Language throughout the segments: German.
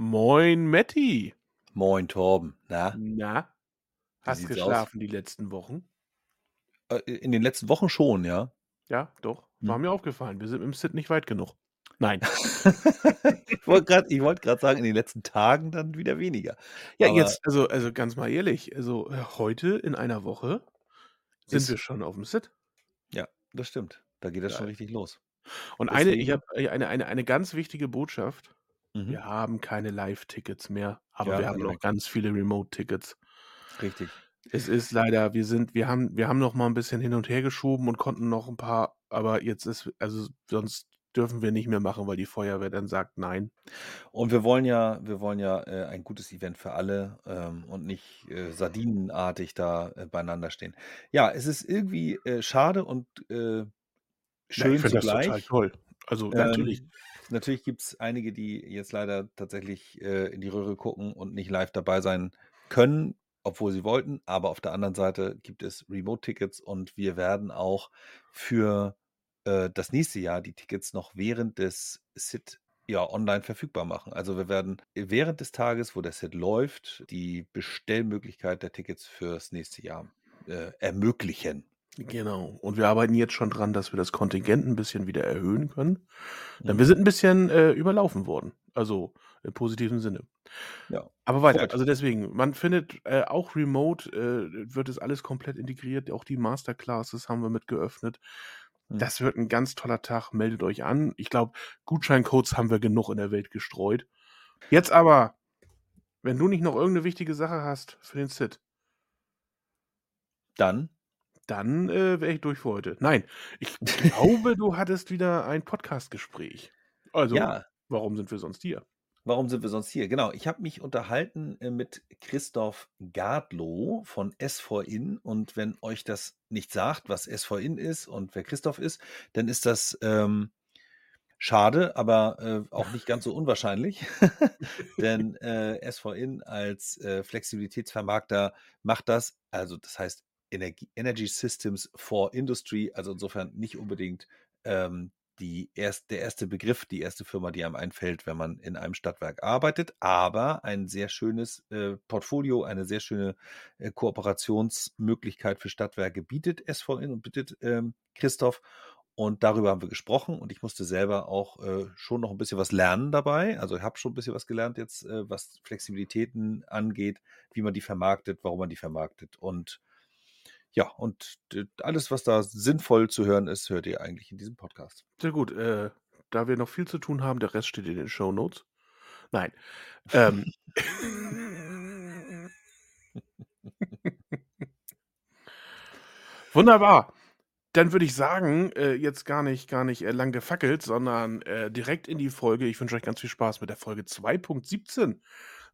Moin, Matti. Moin, Torben. Na, Na, hast aus? geschlafen die letzten Wochen? äh, in den letzten Wochen schon, ja. Ja, doch. War Hm. mir aufgefallen. Wir sind im Sit nicht weit genug. Nein. Ich wollte gerade grad sagen, in den letzten Tagen dann wieder weniger. Ja, Aber jetzt, also, also ganz mal ehrlich, also äh, heute in einer Woche sind wir schon auf dem Sit. ja, das stimmt. Da geht das schon Geil. richtig los. Und eine, ich Deswegen- habe eine, eine, eine ganz wichtige Botschaft. Mhm. Wir haben keine Live-Tickets mehr, aber Ja, wir haben noch weg. ganz viele Remote-Tickets. Richtig. Es ist leider, wir sind, wir haben, wir haben noch mal ein bisschen hin und her geschoben und konnten noch ein paar, aber jetzt ist, also sonst dürfen wir nicht mehr machen, weil die Feuerwehr dann sagt nein. Und wir wollen ja, wir wollen ja äh, ein gutes Event für alle ähm, und nicht äh, sardinenartig da äh, beieinander stehen. Ja, es ist irgendwie äh, schade und äh, Ja, schön ich finde das zugleich. total toll. Also natürlich. Ähm, natürlich gibt es einige, die jetzt leider tatsächlich äh, in die Röhre gucken und nicht live dabei sein können, obwohl sie wollten. Aber auf der anderen Seite gibt es Remote-Tickets und wir werden auch für äh, das nächste Jahr die Tickets noch während des SIT ja, online verfügbar machen. Also wir werden während des Tages, wo der SIT läuft, die Bestellmöglichkeit der Tickets fürs nächste Jahr äh, ermöglichen. Genau. Und wir arbeiten jetzt schon dran, dass wir das Kontingent ein bisschen wieder erhöhen können. Denn Mhm. wir sind ein bisschen äh, überlaufen worden. Also im positiven Sinne. Ja. Aber weiter. Freut. Also deswegen, man findet äh, auch remote, äh, wird es alles komplett integriert. Auch die Masterclasses haben wir mit geöffnet. Mhm. Das wird ein ganz toller Tag. Meldet euch an. Ich glaube, Gutscheincodes haben wir genug in der Welt gestreut. Jetzt aber, wenn du nicht noch irgendeine wichtige Sache hast für den Sit, Dann dann äh, wäre ich durch für heute. Nein, ich glaube, du hattest wieder ein Podcast-Gespräch. Also, ja, warum sind wir sonst hier? Warum sind wir sonst hier? Genau, ich habe mich unterhalten äh, mit Christoph Gardlow von S4In und wenn euch das nicht sagt, was S4In ist und wer Christoph ist, dann ist das ähm, schade, aber äh, auch nicht ganz so unwahrscheinlich, denn äh, S4In als äh, Flexibilitätsvermarkter macht das, also das heißt Energie, Energy Systems for Industry, also insofern nicht unbedingt ähm, die erst, der erste Begriff, die erste Firma, die einem einfällt, wenn man in einem Stadtwerk arbeitet, aber ein sehr schönes äh, Portfolio, eine sehr schöne äh, Kooperationsmöglichkeit für Stadtwerke bietet SVN und bietet ähm, Christoph. Und darüber haben wir gesprochen und ich musste selber auch äh, schon noch ein bisschen was lernen dabei. Also ich habe schon ein bisschen was gelernt jetzt, äh, was Flexibilitäten angeht, wie man die vermarktet, warum man die vermarktet. Und ja, und äh, alles, was da sinnvoll zu hören ist, hört ihr eigentlich in diesem Podcast. Sehr gut. Äh, da wir noch viel zu tun haben, der Rest steht in den Show Notes. Nein. Ähm. Wunderbar. Dann würde ich sagen, äh, jetzt gar nicht, gar nicht äh, lang gefackelt, sondern äh, direkt in die Folge. Ich wünsche euch ganz viel Spaß mit der Folge 2.17.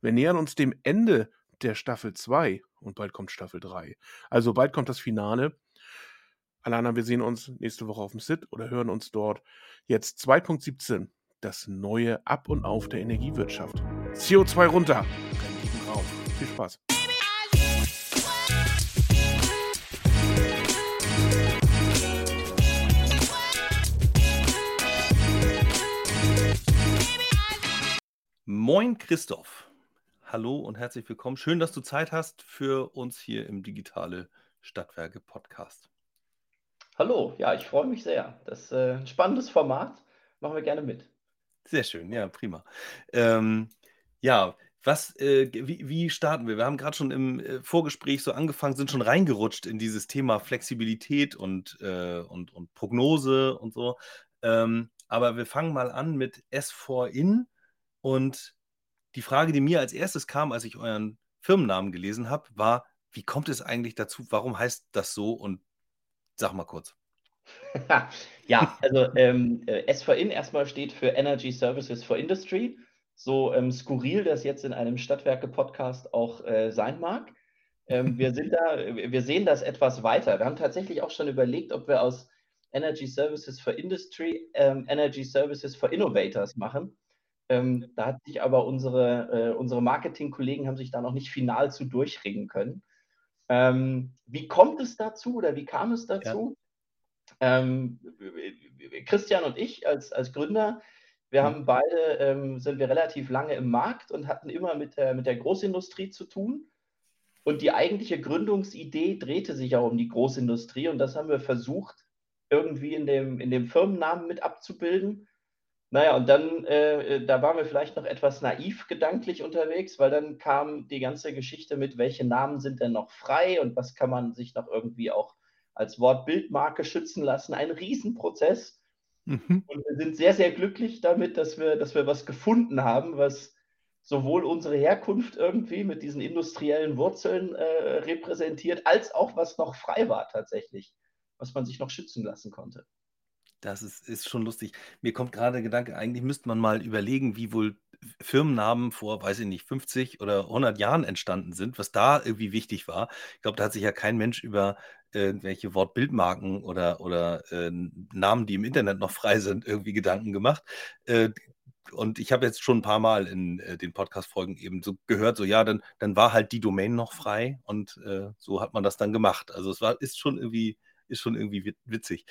Wir nähern uns dem Ende der Staffel 2 und bald kommt Staffel 3. Also bald kommt das Finale. Anderen, wir sehen uns nächste Woche auf dem Sit oder hören uns dort. Jetzt 2.17, das neue Ab und Auf der Energiewirtschaft. CO2 runter, Renditen rauf. Viel Spaß. Moin Christoph. Hallo und herzlich willkommen. Schön, dass du Zeit hast für uns hier im Digitale Stadtwerke Podcast. Hallo, ja, ich freue mich sehr. Das ist äh, ein spannendes Format. Machen wir gerne mit. Sehr schön, ja, prima. Ähm, ja, was, äh, wie, wie starten wir? Wir haben gerade schon im äh, Vorgespräch so angefangen, sind schon reingerutscht in dieses Thema Flexibilität und, äh, und, und Prognose und so. Ähm, aber wir fangen mal an mit S4In und die Frage, die mir als erstes kam, als ich euren Firmennamen gelesen habe, war, wie kommt es eigentlich dazu? Warum heißt das so? Und sag mal kurz. ja, also ähm, äh, S4In erstmal steht für Energy Services for Industry. So ähm, skurril das jetzt in einem Stadtwerke-Podcast auch äh, sein mag. Ähm, wir sind da, wir sehen das etwas weiter. Wir haben tatsächlich auch schon überlegt, ob wir aus Energy Services for Industry ähm, Energy Services for Innovators machen. Ähm, da hat sich aber unsere, äh, unsere Marketing-Kollegen haben sich da noch nicht final zu durchringen können. Ähm, wie kommt es dazu oder wie kam es dazu? Ja. Ähm, Christian und ich als, als Gründer, Wir mhm. haben beide, ähm, sind wir relativ lange im Markt und hatten immer mit der, mit der Großindustrie zu tun. Und die eigentliche Gründungsidee drehte sich auch um die Großindustrie und das haben wir versucht, irgendwie in dem, in dem Firmennamen mit abzubilden. Naja, und dann, äh, da waren wir vielleicht noch etwas naiv gedanklich unterwegs, weil dann kam die ganze Geschichte mit, welche Namen sind denn noch frei und was kann man sich noch irgendwie auch als Wortbildmarke schützen lassen. Ein Riesenprozess. Mhm. Und wir sind sehr, sehr glücklich damit, dass wir, dass wir was gefunden haben, was sowohl unsere Herkunft irgendwie mit diesen industriellen Wurzeln äh, repräsentiert, als auch was noch frei war tatsächlich, was man sich noch schützen lassen konnte. Das ist, ist schon lustig. Mir kommt gerade der Gedanke, eigentlich müsste man mal überlegen, wie wohl Firmennamen vor, weiß ich nicht, 50 oder 100 Jahren entstanden sind, was da irgendwie wichtig war. Ich glaube, da hat sich ja kein Mensch über irgendwelche Wortbildmarken oder, oder äh, Namen, die im Internet noch frei sind, irgendwie Gedanken gemacht. Äh, und ich habe jetzt schon ein paar Mal in äh, den Podcast-Folgen eben so gehört, so ja, dann, dann war halt die Domain noch frei und äh, so hat man das dann gemacht. Also es war, ist schon irgendwie, ist schon irgendwie witzig.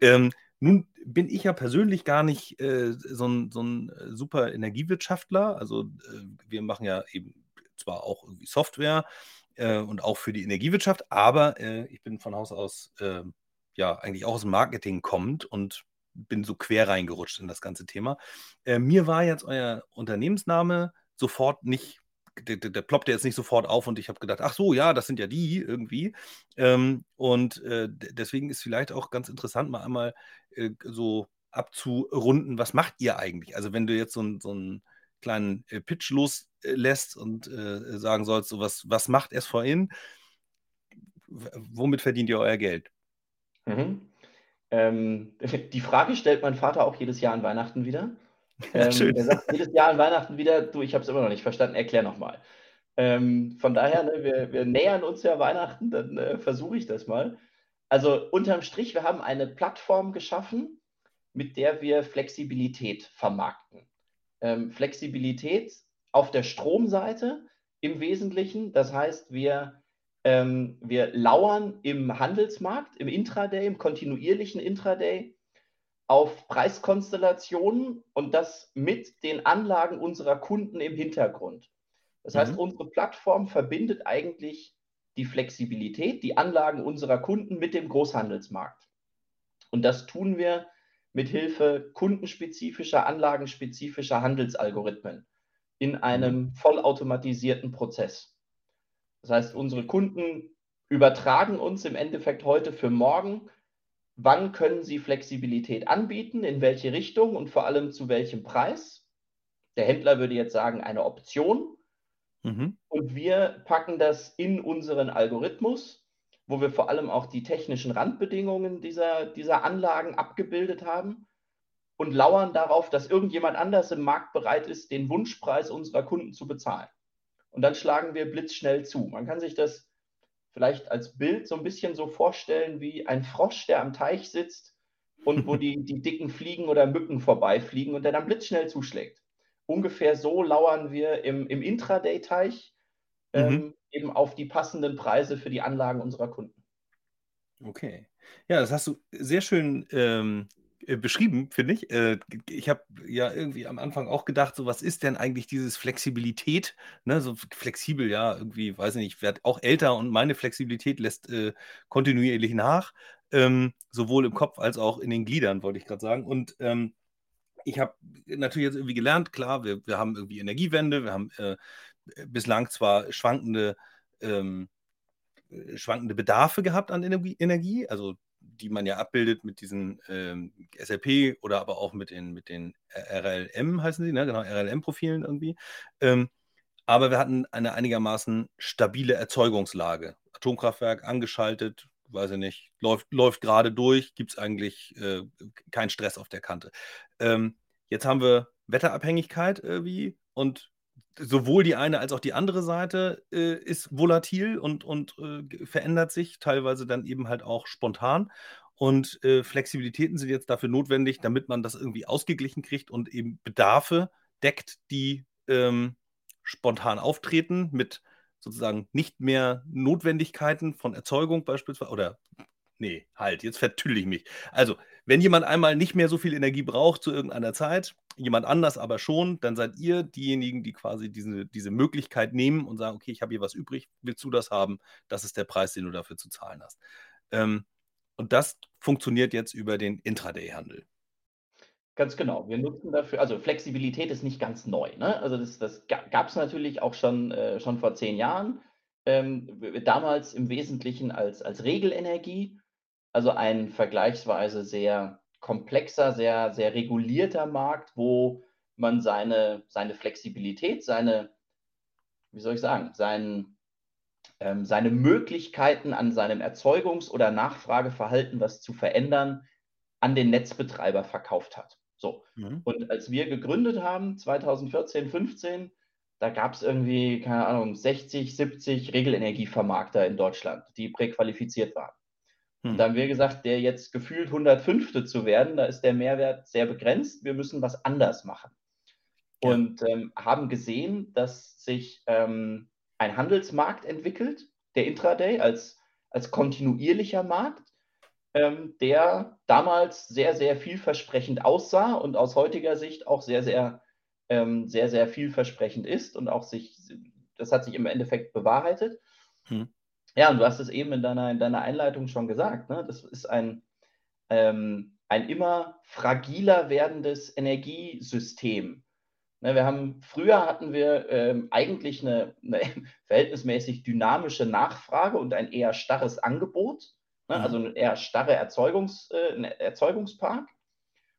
Ähm, nun bin ich ja persönlich gar nicht äh, so, ein, so ein äh, super Energiewirtschaftler. Also äh, wir machen ja eben zwar auch irgendwie Software äh, und auch für die Energiewirtschaft, aber ich bin von Haus aus ähm, ja eigentlich auch aus dem Marketing kommend und bin so quer reingerutscht in das ganze Thema. Äh, mir war jetzt euer Unternehmensname sofort nicht, der, der, ploppte jetzt nicht sofort auf und ich habe gedacht, ach so, ja, das sind ja die irgendwie. Ähm, und äh, deswegen ist vielleicht auch ganz interessant, mal einmal äh, so abzurunden, was macht ihr eigentlich? Also wenn du jetzt so, so einen kleinen äh, Pitch loslässt und äh, sagen sollst, so was, was macht SVN? Womit verdient ihr euer Geld? Mhm. Ähm, die Frage stellt mein Vater auch jedes Jahr an Weihnachten wieder. Ähm, schön. Er sagt jedes Jahr an Weihnachten wieder, du, ich habe es immer noch nicht verstanden, erklär nochmal. Ähm, von daher, ne, wir, wir, nähern uns ja Weihnachten, dann äh, versuche ich das mal. Also unterm Strich, wir haben eine Plattform geschaffen, mit der wir Flexibilität vermarkten. Ähm, Flexibilität auf der Stromseite im Wesentlichen, das heißt, wir ähm, wir lauern im Handelsmarkt, im Intraday, im kontinuierlichen Intraday auf Preiskonstellationen und das mit den Anlagen unserer Kunden im Hintergrund. Das heißt, mhm. unsere Plattform verbindet eigentlich die Flexibilität, die Anlagen unserer Kunden mit dem Großhandelsmarkt. Und das tun wir mit Hilfe kundenspezifischer, anlagenspezifischer Handelsalgorithmen in einem mhm. vollautomatisierten Prozess. Das heißt, unsere Kunden übertragen uns im Endeffekt heute für morgen, wann können sie Flexibilität anbieten, in welche Richtung und vor allem zu welchem Preis. Der Händler würde jetzt sagen, eine Option. Mhm. Und wir packen das in unseren Algorithmus, wo wir vor allem auch die technischen Randbedingungen dieser, dieser Anlagen abgebildet haben und lauern darauf, dass irgendjemand anders im Markt bereit ist, den Wunschpreis unserer Kunden zu bezahlen und dann schlagen wir blitzschnell zu. Man kann sich das vielleicht als Bild so ein bisschen so vorstellen wie ein Frosch, der am Teich sitzt und wo die, die dicken Fliegen oder Mücken vorbeifliegen und der dann blitzschnell zuschlägt. Ungefähr so lauern wir im, im Intraday-Teich ähm, mhm. eben auf die passenden Preise für die Anlagen unserer Kunden. Okay. Ja, das hast du sehr schön ähm, äh, beschrieben, finde ich. Äh, ich habe ja irgendwie am Anfang auch gedacht, so was ist denn eigentlich dieses Flexibilität? Ne, so flexibel, ja, irgendwie, weiß ich nicht, ich werde auch älter und meine Flexibilität lässt äh, kontinuierlich nach, ähm, sowohl im Kopf als auch in den Gliedern, wollte ich gerade sagen. Und ähm, ich habe natürlich jetzt irgendwie gelernt, klar, wir, wir haben irgendwie Energiewende, wir haben äh, bislang zwar schwankende ähm, äh, schwankende Bedarfe gehabt an Energie, Energie, also die man ja abbildet mit diesen ähm, SLP oder aber auch mit den, mit den RLM heißen sie, ne? genau, RLM-Profilen irgendwie. Ähm, aber wir hatten eine einigermaßen stabile Erzeugungslage. Atomkraftwerk angeschaltet, weiß ich nicht, läuft, läuft gerade durch, gibt es eigentlich äh, keinen Stress auf der Kante. Ähm, jetzt haben wir Wetterabhängigkeit irgendwie und sowohl die eine als auch die andere Seite äh, ist volatil und, und äh, verändert sich, teilweise dann eben halt auch spontan. Und äh, Flexibilitäten sind jetzt dafür notwendig, damit man das irgendwie ausgeglichen kriegt und eben Bedarfe deckt, die ähm, spontan auftreten mit sozusagen nicht mehr Notwendigkeiten von Erzeugung beispielsweise oder nee, halt, jetzt vertülle ich mich. Also wenn jemand einmal nicht mehr so viel Energie braucht zu irgendeiner Zeit, jemand anders aber schon, dann seid ihr diejenigen, die quasi diese, diese Möglichkeit nehmen und sagen, okay, ich habe hier was übrig, willst du das haben? Das ist der Preis, den du dafür zu zahlen hast. Ähm, und das funktioniert jetzt über den Intraday-Handel. Ganz genau. Wir nutzen dafür, also Flexibilität ist nicht ganz neu. Ne? Also das, das gab es natürlich auch schon, äh, schon vor zehn Jahren. Ähm, damals im Wesentlichen als, als Regelenergie, also ein vergleichsweise sehr komplexer, sehr, sehr regulierter Markt, wo man seine, seine Flexibilität, seine, wie soll ich sagen, sein, ähm, seine Möglichkeiten an seinem Erzeugungs- oder Nachfrageverhalten was zu verändern, an den Netzbetreiber verkauft hat. So. Mhm. Und als wir gegründet haben, 2014, 15, da gab es irgendwie, keine Ahnung, 60, 70 Regelenergievermarkter in Deutschland, die präqualifiziert waren. Mhm. Und da haben wir gesagt, der jetzt gefühlt 105. zu werden, da ist der Mehrwert sehr begrenzt. Wir müssen was anders machen. Ja. Und ähm, haben gesehen, dass sich ähm, ein Handelsmarkt entwickelt, der Intraday als, als kontinuierlicher Markt, ähm, der damals sehr, sehr vielversprechend aussah und aus heutiger Sicht auch sehr, sehr, ähm, sehr, sehr vielversprechend ist und auch sich, das hat sich im Endeffekt bewahrheitet. Hm. Ja, und du hast es eben in deiner, in deiner Einleitung schon gesagt, ne? das ist ein, ähm, ein immer fragiler werdendes Energiesystem. Ne, wir haben, früher hatten wir ähm, eigentlich eine, eine, verhältnismäßig dynamische Nachfrage und ein eher starres Angebot. Ne? Also mhm. ein eher starre Erzeugungs, äh, Erzeugungspark.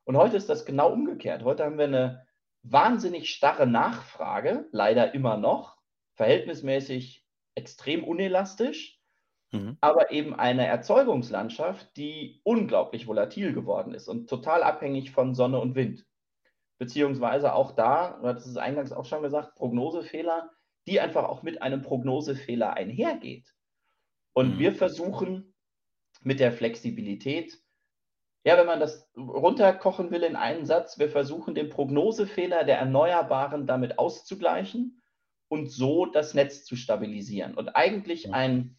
Und heute ist das genau umgekehrt. Heute haben wir eine wahnsinnig starre Nachfrage, leider immer noch, verhältnismäßig extrem unelastisch, mhm. aber eben eine Erzeugungslandschaft, die unglaublich volatil geworden ist und total abhängig von Sonne und Wind. Beziehungsweise auch da, das ist eingangs auch schon gesagt, Prognosefehler, die einfach auch mit einem Prognosefehler einhergeht. Und mhm. wir versuchen mit der Flexibilität. Ja, wenn man das runterkochen will in einen Satz, wir versuchen den Prognosefehler der Erneuerbaren damit auszugleichen und so das Netz zu stabilisieren. Und eigentlich ein,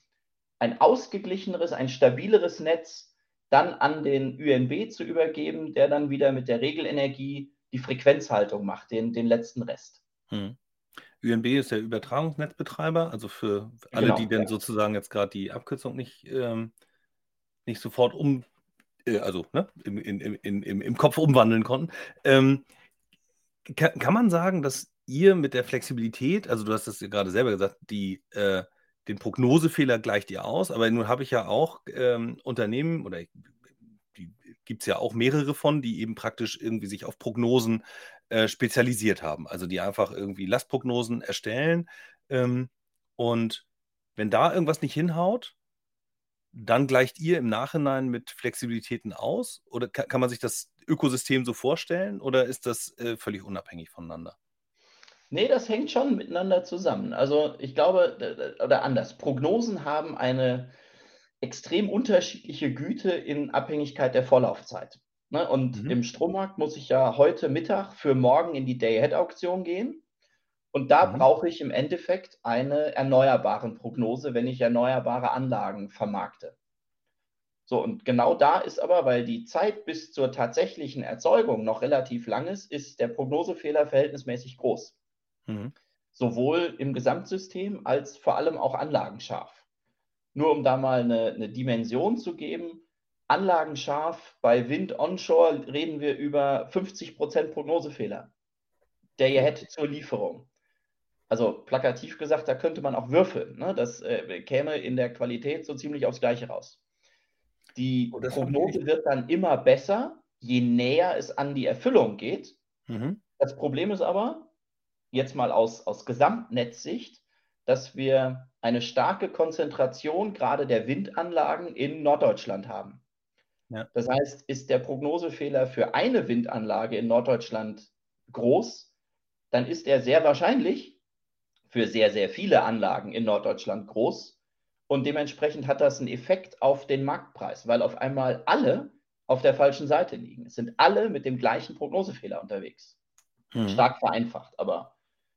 ein ausgeglicheneres, ein stabileres Netz dann an den ÜNB zu übergeben, der dann wieder mit der Regelenergie die Frequenzhaltung macht, den, den letzten Rest. Hm. ÜNB ist der Übertragungsnetzbetreiber, also für alle, genau, die denn ja. sozusagen jetzt gerade die Abkürzung nicht ähm, nicht sofort um, äh, also ne, im, in, im, im Kopf umwandeln konnten. Ähm, kann, kann man sagen, dass ihr mit der Flexibilität, also du hast das ja gerade selber gesagt, die, äh, den Prognosefehler gleicht ihr aus, aber nun habe ich ja auch ähm, Unternehmen oder gibt es ja auch mehrere von, die eben praktisch irgendwie sich auf Prognosen äh, spezialisiert haben. Also die einfach irgendwie Lastprognosen erstellen. Ähm, und wenn da irgendwas nicht hinhaut, dann gleicht ihr im Nachhinein mit Flexibilitäten aus? Oder kann, kann man sich das Ökosystem so vorstellen? Oder ist das äh, völlig unabhängig voneinander? Nee, das hängt schon miteinander zusammen. Also ich glaube, oder anders, Prognosen haben eine extrem unterschiedliche Güte in Abhängigkeit der Vorlaufzeit. Ne? Und mhm. im Strommarkt muss ich ja heute Mittag für morgen in die Day-Ahead-Auktion gehen. Und da mhm. brauche ich im Endeffekt eine erneuerbaren Prognose, wenn ich erneuerbare Anlagen vermarkte. So, und genau da ist aber, weil die Zeit bis zur tatsächlichen Erzeugung noch relativ lang ist, ist der Prognosefehler verhältnismäßig groß. Mhm. Sowohl im Gesamtsystem als vor allem auch anlagenscharf. Nur um da mal eine, eine Dimension zu geben, anlagenscharf bei Wind onshore reden wir über 50% Prognosefehler. Der ihr hätte zur Lieferung also plakativ gesagt, da könnte man auch würfeln. Ne? Das äh, käme in der Qualität so ziemlich aufs Gleiche raus. Die oh, Prognose wird dann immer besser, je näher es an die Erfüllung geht. Mhm. Das Problem ist aber, jetzt mal aus, aus Gesamtnetzsicht, dass wir eine starke Konzentration gerade der Windanlagen in Norddeutschland haben. Ja. Das heißt, ist der Prognosefehler für eine Windanlage in Norddeutschland groß, dann ist er sehr wahrscheinlich für sehr, sehr viele Anlagen in Norddeutschland groß. Und dementsprechend hat das einen Effekt auf den Marktpreis, weil auf einmal alle auf der falschen Seite liegen. Es sind alle mit dem gleichen Prognosefehler unterwegs. Mhm. Stark vereinfacht, aber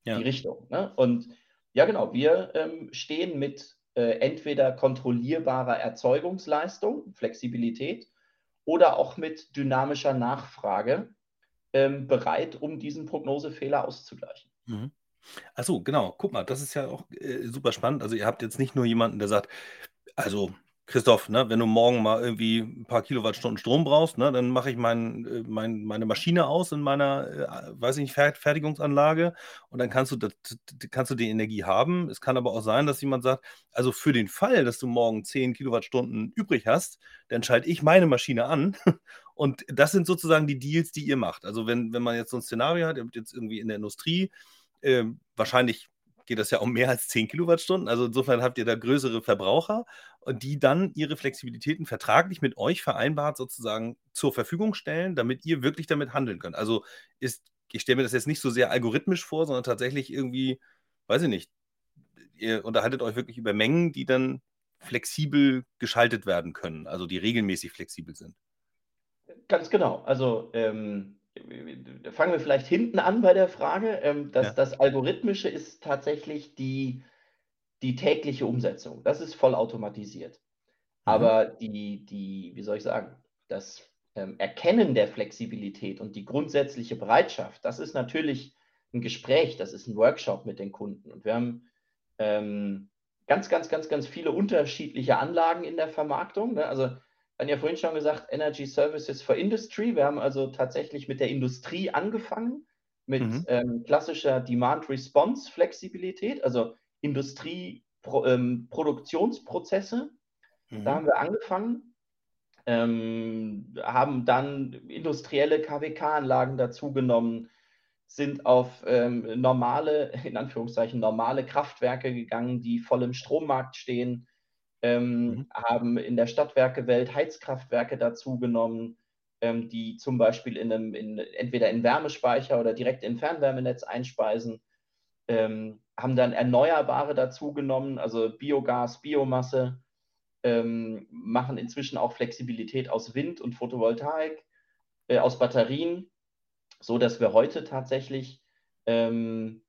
ja. die Richtung. Ne? Und ja, genau, wir ähm, stehen mit äh, entweder kontrollierbarer Erzeugungsleistung, Flexibilität, oder auch mit dynamischer Nachfrage ähm, bereit, um diesen Prognosefehler auszugleichen. Mhm. Achso, genau. Guck mal, das ist ja auch äh, super spannend. Also ihr habt jetzt nicht nur jemanden, der sagt, also Christoph, ne, wenn du morgen mal irgendwie ein paar Kilowattstunden Strom brauchst, ne, dann mache ich mein, äh, mein, meine Maschine aus in meiner, äh, weiß ich nicht, Fertigungsanlage und dann kannst du, das, kannst du die Energie haben. Es kann aber auch sein, dass jemand sagt, also für den Fall, dass du morgen 10 Kilowattstunden übrig hast, dann schalte ich meine Maschine an und das sind sozusagen die Deals, die ihr macht. Also wenn, wenn man jetzt so ein Szenario hat, ihr habt jetzt irgendwie in der Industrie, äh, wahrscheinlich geht das ja um mehr als 10 Kilowattstunden. Also insofern habt ihr da größere Verbraucher, die dann ihre Flexibilitäten vertraglich mit euch vereinbart sozusagen zur Verfügung stellen, damit ihr wirklich damit handeln könnt. Also ist, ich stelle mir das jetzt nicht so sehr algorithmisch vor, sondern tatsächlich irgendwie, weiß ich nicht, ihr unterhaltet euch wirklich über Mengen, die dann flexibel geschaltet werden können, also die regelmäßig flexibel sind. Ganz genau. Also ähm, fangen wir vielleicht hinten an bei der Frage. Ähm, das, ja. das Algorithmische ist tatsächlich die, die tägliche Umsetzung. Das ist vollautomatisiert. Mhm. Aber die, die, wie soll ich sagen, das ähm, Erkennen der Flexibilität und die grundsätzliche Bereitschaft, das ist natürlich ein Gespräch, das ist ein Workshop mit den Kunden. Und wir haben ähm, ganz, ganz, ganz, ganz viele unterschiedliche Anlagen in der Vermarktung. Ne? Also dann ja vorhin schon gesagt, Energy Services for Industry. Wir haben also tatsächlich mit der Industrie angefangen, mit mhm. ähm, klassischer Demand-Response-Flexibilität, also Industrieproduktionsprozesse. Ähm, mhm. Da haben wir angefangen, ähm, haben dann industrielle KWK-Anlagen dazugenommen, sind auf ähm, normale, in Anführungszeichen, normale Kraftwerke gegangen, die voll im Strommarkt stehen ähm, mhm. haben in der Stadtwerkewelt Heizkraftwerke dazugenommen, ähm, die zum Beispiel in einem, in, entweder in Wärmespeicher oder direkt in Fernwärmenetz einspeisen, ähm, haben dann Erneuerbare dazugenommen, also Biogas, Biomasse, ähm, machen inzwischen auch Flexibilität aus Wind und Photovoltaik, äh, aus Batterien, so dass wir heute tatsächlich ähm,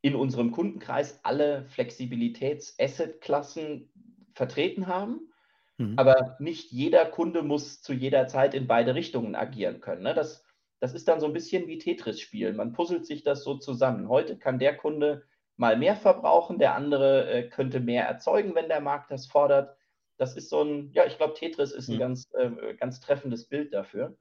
in unserem Kundenkreis alle Flexibilitäts-Asset-Klassen vertreten haben. Mhm. Aber nicht jeder Kunde muss zu jeder Zeit in beide Richtungen agieren können. Ne? Das, das ist dann so ein bisschen wie Tetris-Spielen. Man puzzelt sich das so zusammen. Heute kann der Kunde mal mehr verbrauchen, der andere äh, könnte mehr erzeugen, wenn der Markt das fordert. Das ist so ein, ja, ich glaube, Tetris ist ein mhm. ganz, äh, ganz treffendes Bild dafür.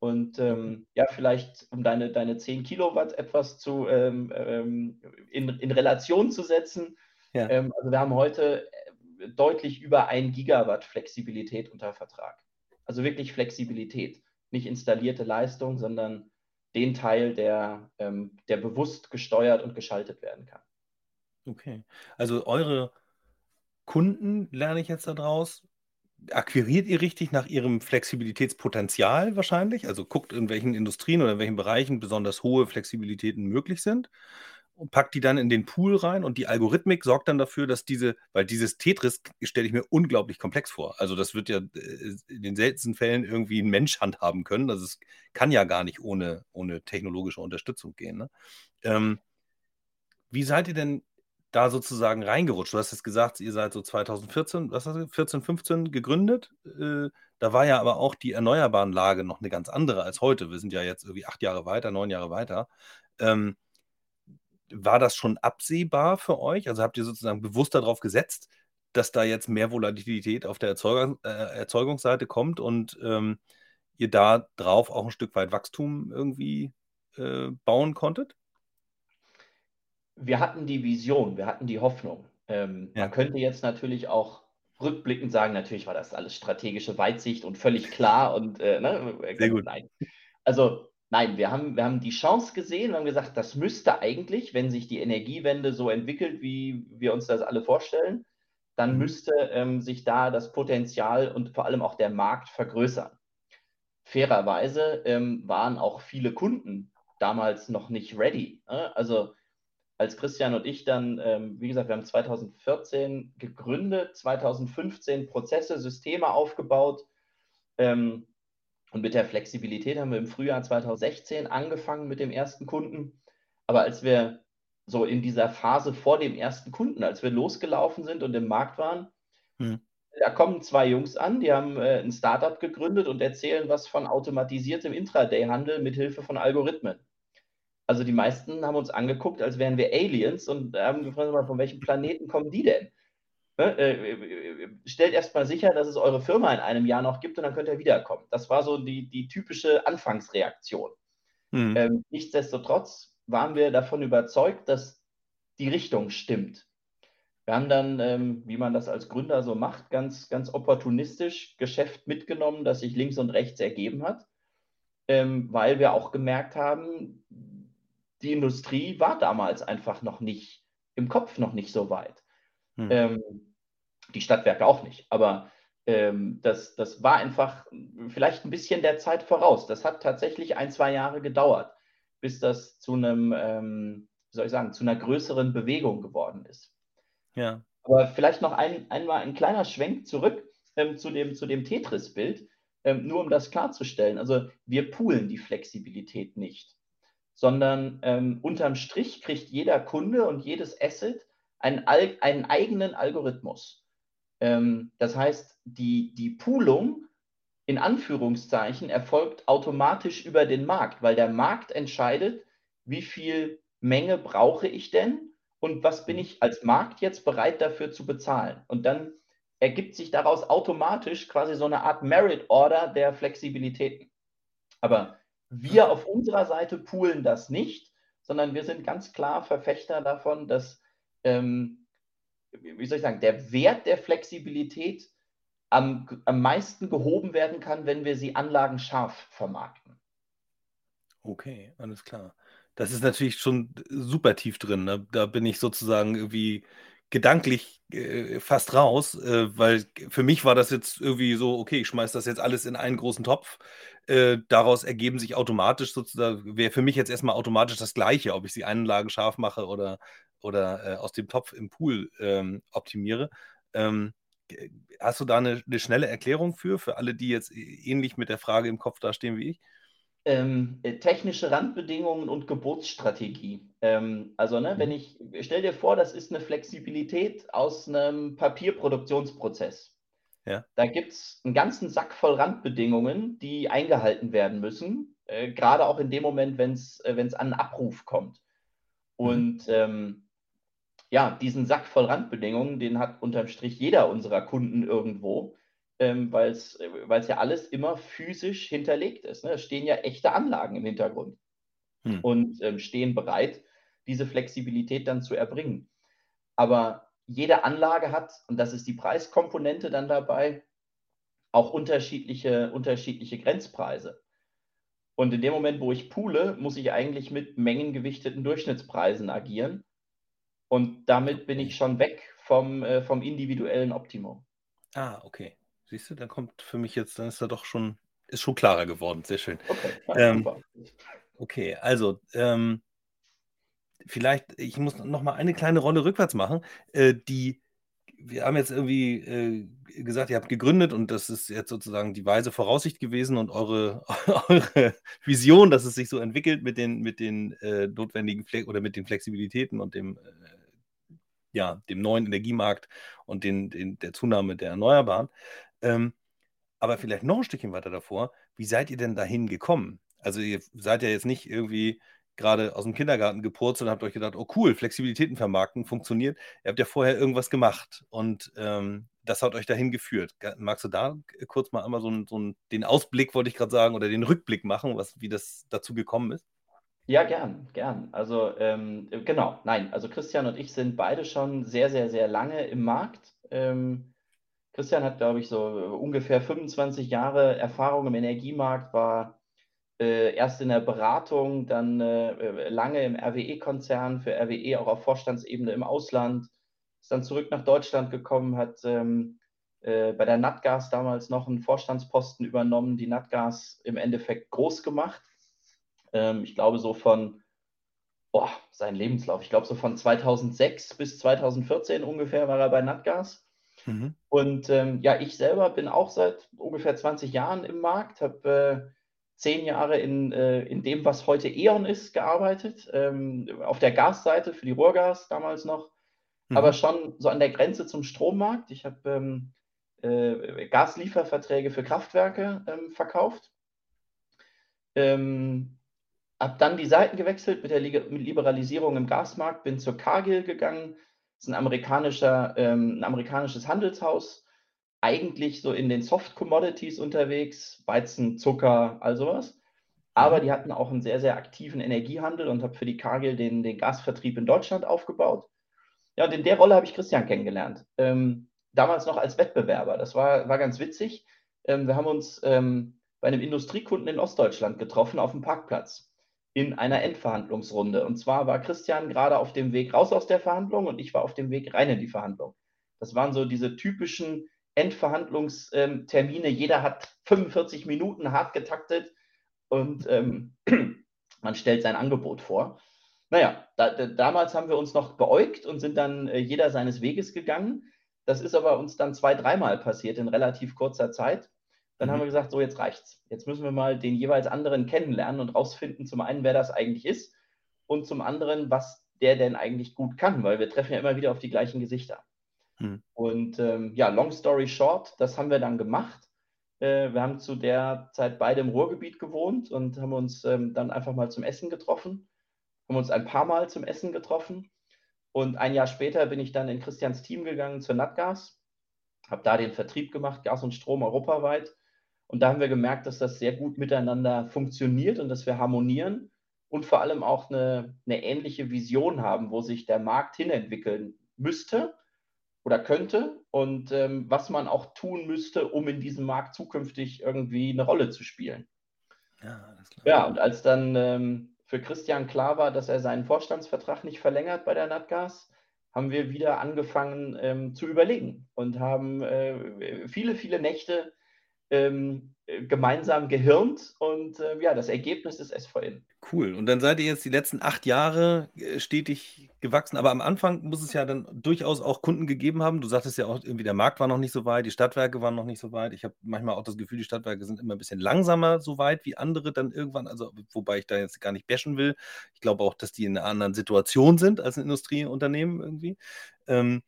Und ähm, ja, vielleicht, um deine, deine 10 Kilowatt etwas zu, ähm, ähm, in, in Relation zu setzen. Ja. Ähm, also wir haben heute deutlich über ein Gigawatt Flexibilität unter Vertrag. Also wirklich Flexibilität, nicht installierte Leistung, sondern den Teil, der, ähm, der bewusst gesteuert und geschaltet werden kann. Okay, also eure Kunden, lerne ich jetzt daraus, akquiriert ihr richtig nach ihrem Flexibilitätspotenzial wahrscheinlich? Also guckt, in welchen Industrien oder in welchen Bereichen besonders hohe Flexibilitäten möglich sind und packt die dann in den Pool rein und die Algorithmik sorgt dann dafür, dass diese, weil dieses Tetris stelle ich mir unglaublich komplex vor. Also das wird ja äh, in den seltensten Fällen irgendwie ein Mensch handhaben können. Also es kann ja gar nicht ohne, ohne technologische Unterstützung gehen. Ne? Ähm, wie seid ihr denn da sozusagen reingerutscht? Du hast jetzt gesagt, ihr seid so 2014, was hast du, 14, 15 gegründet. Äh, da war ja aber auch die erneuerbaren Lage noch eine ganz andere als heute. Wir sind ja jetzt irgendwie acht Jahre weiter, neun Jahre weiter. Ähm, war das schon absehbar für euch? Also habt ihr sozusagen bewusst darauf gesetzt, dass da jetzt mehr Volatilität auf der Erzeugung, äh, Erzeugungsseite kommt und ähm, ihr da drauf auch ein Stück weit Wachstum irgendwie äh, bauen konntet? Wir hatten die Vision, wir hatten die Hoffnung. Ähm, ja. Man könnte jetzt natürlich auch rückblickend sagen, natürlich war das alles strategische Weitsicht und völlig klar und äh, ne, Sehr gut. Nein. Also Nein, wir haben, wir haben die Chance gesehen, wir haben gesagt, das müsste eigentlich, wenn sich die Energiewende so entwickelt, wie wir uns das alle vorstellen, dann mhm. müsste ähm, sich da das Potenzial und vor allem auch der Markt vergrößern. Fairerweise ähm, waren auch viele Kunden damals noch nicht ready. Ne? Also als Christian und ich dann, ähm, wie gesagt, wir haben 2014 gegründet, 2015 Prozesse, Systeme aufgebaut. Ähm, und mit der Flexibilität haben wir im Frühjahr 2016 angefangen mit dem ersten Kunden. Aber als wir so in dieser Phase vor dem ersten Kunden, als wir losgelaufen sind und im Markt waren, hm. da kommen zwei Jungs an, die haben äh, ein Startup gegründet und erzählen was von automatisiertem Intraday-Handel mit Hilfe von Algorithmen. Also die meisten haben uns angeguckt, als wären wir Aliens und haben gefragt, von welchem Planeten kommen die denn? Ne, äh, äh, stellt erstmal sicher, dass es eure Firma in einem Jahr noch gibt und dann könnt ihr wiederkommen. Das war so die, die typische Anfangsreaktion. Mhm. Ähm, nichtsdestotrotz waren wir davon überzeugt, dass die Richtung stimmt. Wir haben dann, ähm, wie man das als Gründer so macht, ganz, ganz opportunistisch Geschäft mitgenommen, das sich links und rechts ergeben hat, ähm, weil wir auch gemerkt haben, die Industrie war damals einfach noch nicht im Kopf noch nicht so weit. Hm. Ähm, die Stadtwerke auch nicht, aber ähm, das, das war einfach vielleicht ein bisschen der Zeit voraus. Das hat tatsächlich ein, zwei Jahre gedauert, bis das zu einem, ähm, wie soll ich sagen, zu einer größeren Bewegung geworden ist. Ja. Aber vielleicht noch ein, einmal ein kleiner Schwenk zurück ähm, zu dem, zu dem Tetris-Bild, ähm, nur um das klarzustellen. Also wir poolen die Flexibilität nicht, sondern ähm, unterm Strich kriegt jeder Kunde und jedes Asset einen, einen eigenen Algorithmus. Ähm, das heißt, die, die Poolung in Anführungszeichen erfolgt automatisch über den Markt, weil der Markt entscheidet, wie viel Menge brauche ich denn und was bin ich als Markt jetzt bereit dafür zu bezahlen. Und dann ergibt sich daraus automatisch quasi so eine Art Merit Order der Flexibilitäten. Aber wir auf unserer Seite poolen das nicht, sondern wir sind ganz klar Verfechter davon, dass, ähm, wie soll ich sagen, der Wert der Flexibilität am, am meisten gehoben werden kann, wenn wir sie anlagenscharf vermarkten. Okay, alles klar. Das ist natürlich schon super tief drin. Ne? Da bin ich sozusagen irgendwie gedanklich äh, fast raus, äh, weil für mich war das jetzt irgendwie so, okay, ich schmeiße das jetzt alles in einen großen Topf. Äh, daraus ergeben sich automatisch sozusagen, wäre für mich jetzt erstmal automatisch das Gleiche, ob ich sie Einlagen scharf mache oder, oder äh, aus dem Topf im Pool ähm, optimiere. Ähm, hast du da eine, eine schnelle Erklärung für, für alle, die jetzt ähnlich mit der Frage im Kopf dastehen wie ich? ähm, äh, technische Randbedingungen und Geburtsstrategie. Ähm, also, ne, wenn mhm. ich, stell dir vor, das ist eine Flexibilität aus einem Papierproduktionsprozess. Ja. Da gibt es einen ganzen Sack voll Randbedingungen, die eingehalten werden müssen, äh, gerade auch in dem Moment, wenn es äh, an Abruf kommt. Mhm. Und ähm, ja, diesen Sack voll Randbedingungen, den hat unterm Strich jeder unserer Kunden irgendwo ähm, weil es ja alles immer physisch hinterlegt ist. Ne? Es stehen ja echte Anlagen im Hintergrund hm. und ähm, stehen bereit, diese Flexibilität dann zu erbringen. Aber jede Anlage hat, und das ist die Preiskomponente dann dabei, auch unterschiedliche, unterschiedliche Grenzpreise. Und in dem Moment, wo ich poole, muss ich eigentlich mit mengengewichteten Durchschnittspreisen agieren. Und damit bin ich schon weg vom, äh, vom individuellen Optimum. Ah, okay. Siehst du, dann kommt für mich jetzt, dann ist er doch schon, ist schon klarer geworden. Sehr schön. Okay, ähm, okay also ähm, vielleicht, ich muss noch mal eine kleine Rolle rückwärts machen. Äh, die, wir haben jetzt irgendwie äh, gesagt, ihr habt gegründet und das ist jetzt sozusagen die weise Voraussicht gewesen und eure, eure Vision, dass es sich so entwickelt mit den, mit den äh, notwendigen Fle oder mit den Flexibilitäten und dem, äh, ja, dem neuen Energiemarkt und den, den, der Zunahme der Erneuerbaren. Ähm, aber vielleicht noch ein Stückchen weiter davor, wie seid ihr denn dahin gekommen? Also ihr seid ja jetzt nicht irgendwie gerade aus dem Kindergarten gepurzelt und habt euch gedacht, oh cool, Flexibilitäten vermarkten, funktioniert. Ihr habt ja vorher irgendwas gemacht und ähm, das hat euch dahin geführt. Magst du da kurz mal einmal so, einen, so einen, den Ausblick, wollte ich gerade sagen, oder den Rückblick machen, was, wie das dazu gekommen ist? Ja, gern, gern. Also ähm, genau, nein, also Christian und ich sind beide schon sehr, sehr, sehr lange im Markt. Ähm, Christian hat, glaube ich, so ungefähr 25 Jahre Erfahrung im Energiemarkt, war äh, erst in der Beratung, dann äh, lange im RWE-Konzern, für RWE auch auf Vorstandsebene im Ausland, ist dann zurück nach Deutschland gekommen, hat ähm, äh, bei der Natgas damals noch einen Vorstandsposten übernommen, die Natgas im Endeffekt groß gemacht. Ähm, ich glaube, so von boah, sein Lebenslauf, ich glaube, so von 2006 bis 2014 ungefähr war er bei Natgas. Mhm. Und ähm, ja, ich selber bin auch seit ungefähr 20 Jahren im Markt, habe äh, zehn Jahre in, äh, in dem, was heute E.ON ist, gearbeitet, ähm, auf der Gasseite für die Ruhrgas damals noch, mhm. aber schon so an der Grenze zum Strommarkt. Ich habe ähm, äh, Gaslieferverträge für Kraftwerke ähm, verkauft. Ähm, habe dann die Seiten gewechselt mit der Liberalisierung im Gasmarkt, bin zur Cargill gegangen. Das ist ein, amerikanischer, ähm, ein amerikanisches Handelshaus, eigentlich so in den Soft Commodities unterwegs, Weizen, Zucker, all sowas. Aber mhm. die hatten auch einen sehr, sehr aktiven Energiehandel und habe für die Cargill den, den Gasvertrieb in Deutschland aufgebaut. Ja, und in der Rolle habe ich Christian kennengelernt. Ähm, damals noch als Wettbewerber. Das war, war ganz witzig. Ähm, wir haben uns ähm, bei einem Industriekunden in Ostdeutschland getroffen auf dem Parkplatz in einer Endverhandlungsrunde. Und zwar war Christian gerade auf dem Weg raus aus der Verhandlung und ich war auf dem Weg rein in die Verhandlung. Das waren so diese typischen Endverhandlungstermine. Jeder hat 45 Minuten hart getaktet und ähm, man stellt sein Angebot vor. Naja, da, da, damals haben wir uns noch beäugt und sind dann äh, jeder seines Weges gegangen. Das ist aber uns dann zwei, dreimal passiert in relativ kurzer Zeit. Dann mhm. haben wir gesagt, so jetzt reicht's. Jetzt müssen wir mal den jeweils anderen kennenlernen und rausfinden, zum einen, wer das eigentlich ist und zum anderen, was der denn eigentlich gut kann, weil wir treffen ja immer wieder auf die gleichen Gesichter. Mhm. Und ähm, ja, long story short, das haben wir dann gemacht. Äh, wir haben zu der Zeit beide im Ruhrgebiet gewohnt und haben uns ähm, dann einfach mal zum Essen getroffen haben uns ein paar Mal zum Essen getroffen. Und ein Jahr später bin ich dann in Christians Team gegangen zur Natgas, habe da den Vertrieb gemacht, Gas und Strom europaweit. Und da haben wir gemerkt, dass das sehr gut miteinander funktioniert und dass wir harmonieren und vor allem auch eine, eine ähnliche Vision haben, wo sich der Markt hinentwickeln müsste oder könnte und ähm, was man auch tun müsste, um in diesem Markt zukünftig irgendwie eine Rolle zu spielen. Ja, ja und als dann ähm, für Christian klar war, dass er seinen Vorstandsvertrag nicht verlängert bei der Natgas, haben wir wieder angefangen ähm, zu überlegen und haben äh, viele, viele Nächte ähm, gemeinsam gehirnt und äh, ja, das Ergebnis ist SVN. Cool. Und dann seid ihr jetzt die letzten acht Jahre äh, stetig gewachsen. Aber am Anfang muss es ja dann durchaus auch Kunden gegeben haben. Du sagtest ja auch irgendwie, der Markt war noch nicht so weit, die Stadtwerke waren noch nicht so weit. Ich habe manchmal auch das Gefühl, die Stadtwerke sind immer ein bisschen langsamer so weit wie andere dann irgendwann. Also, wobei ich da jetzt gar nicht bashen will. Ich glaube auch, dass die in einer anderen Situation sind als ein Industrieunternehmen irgendwie. Ähm,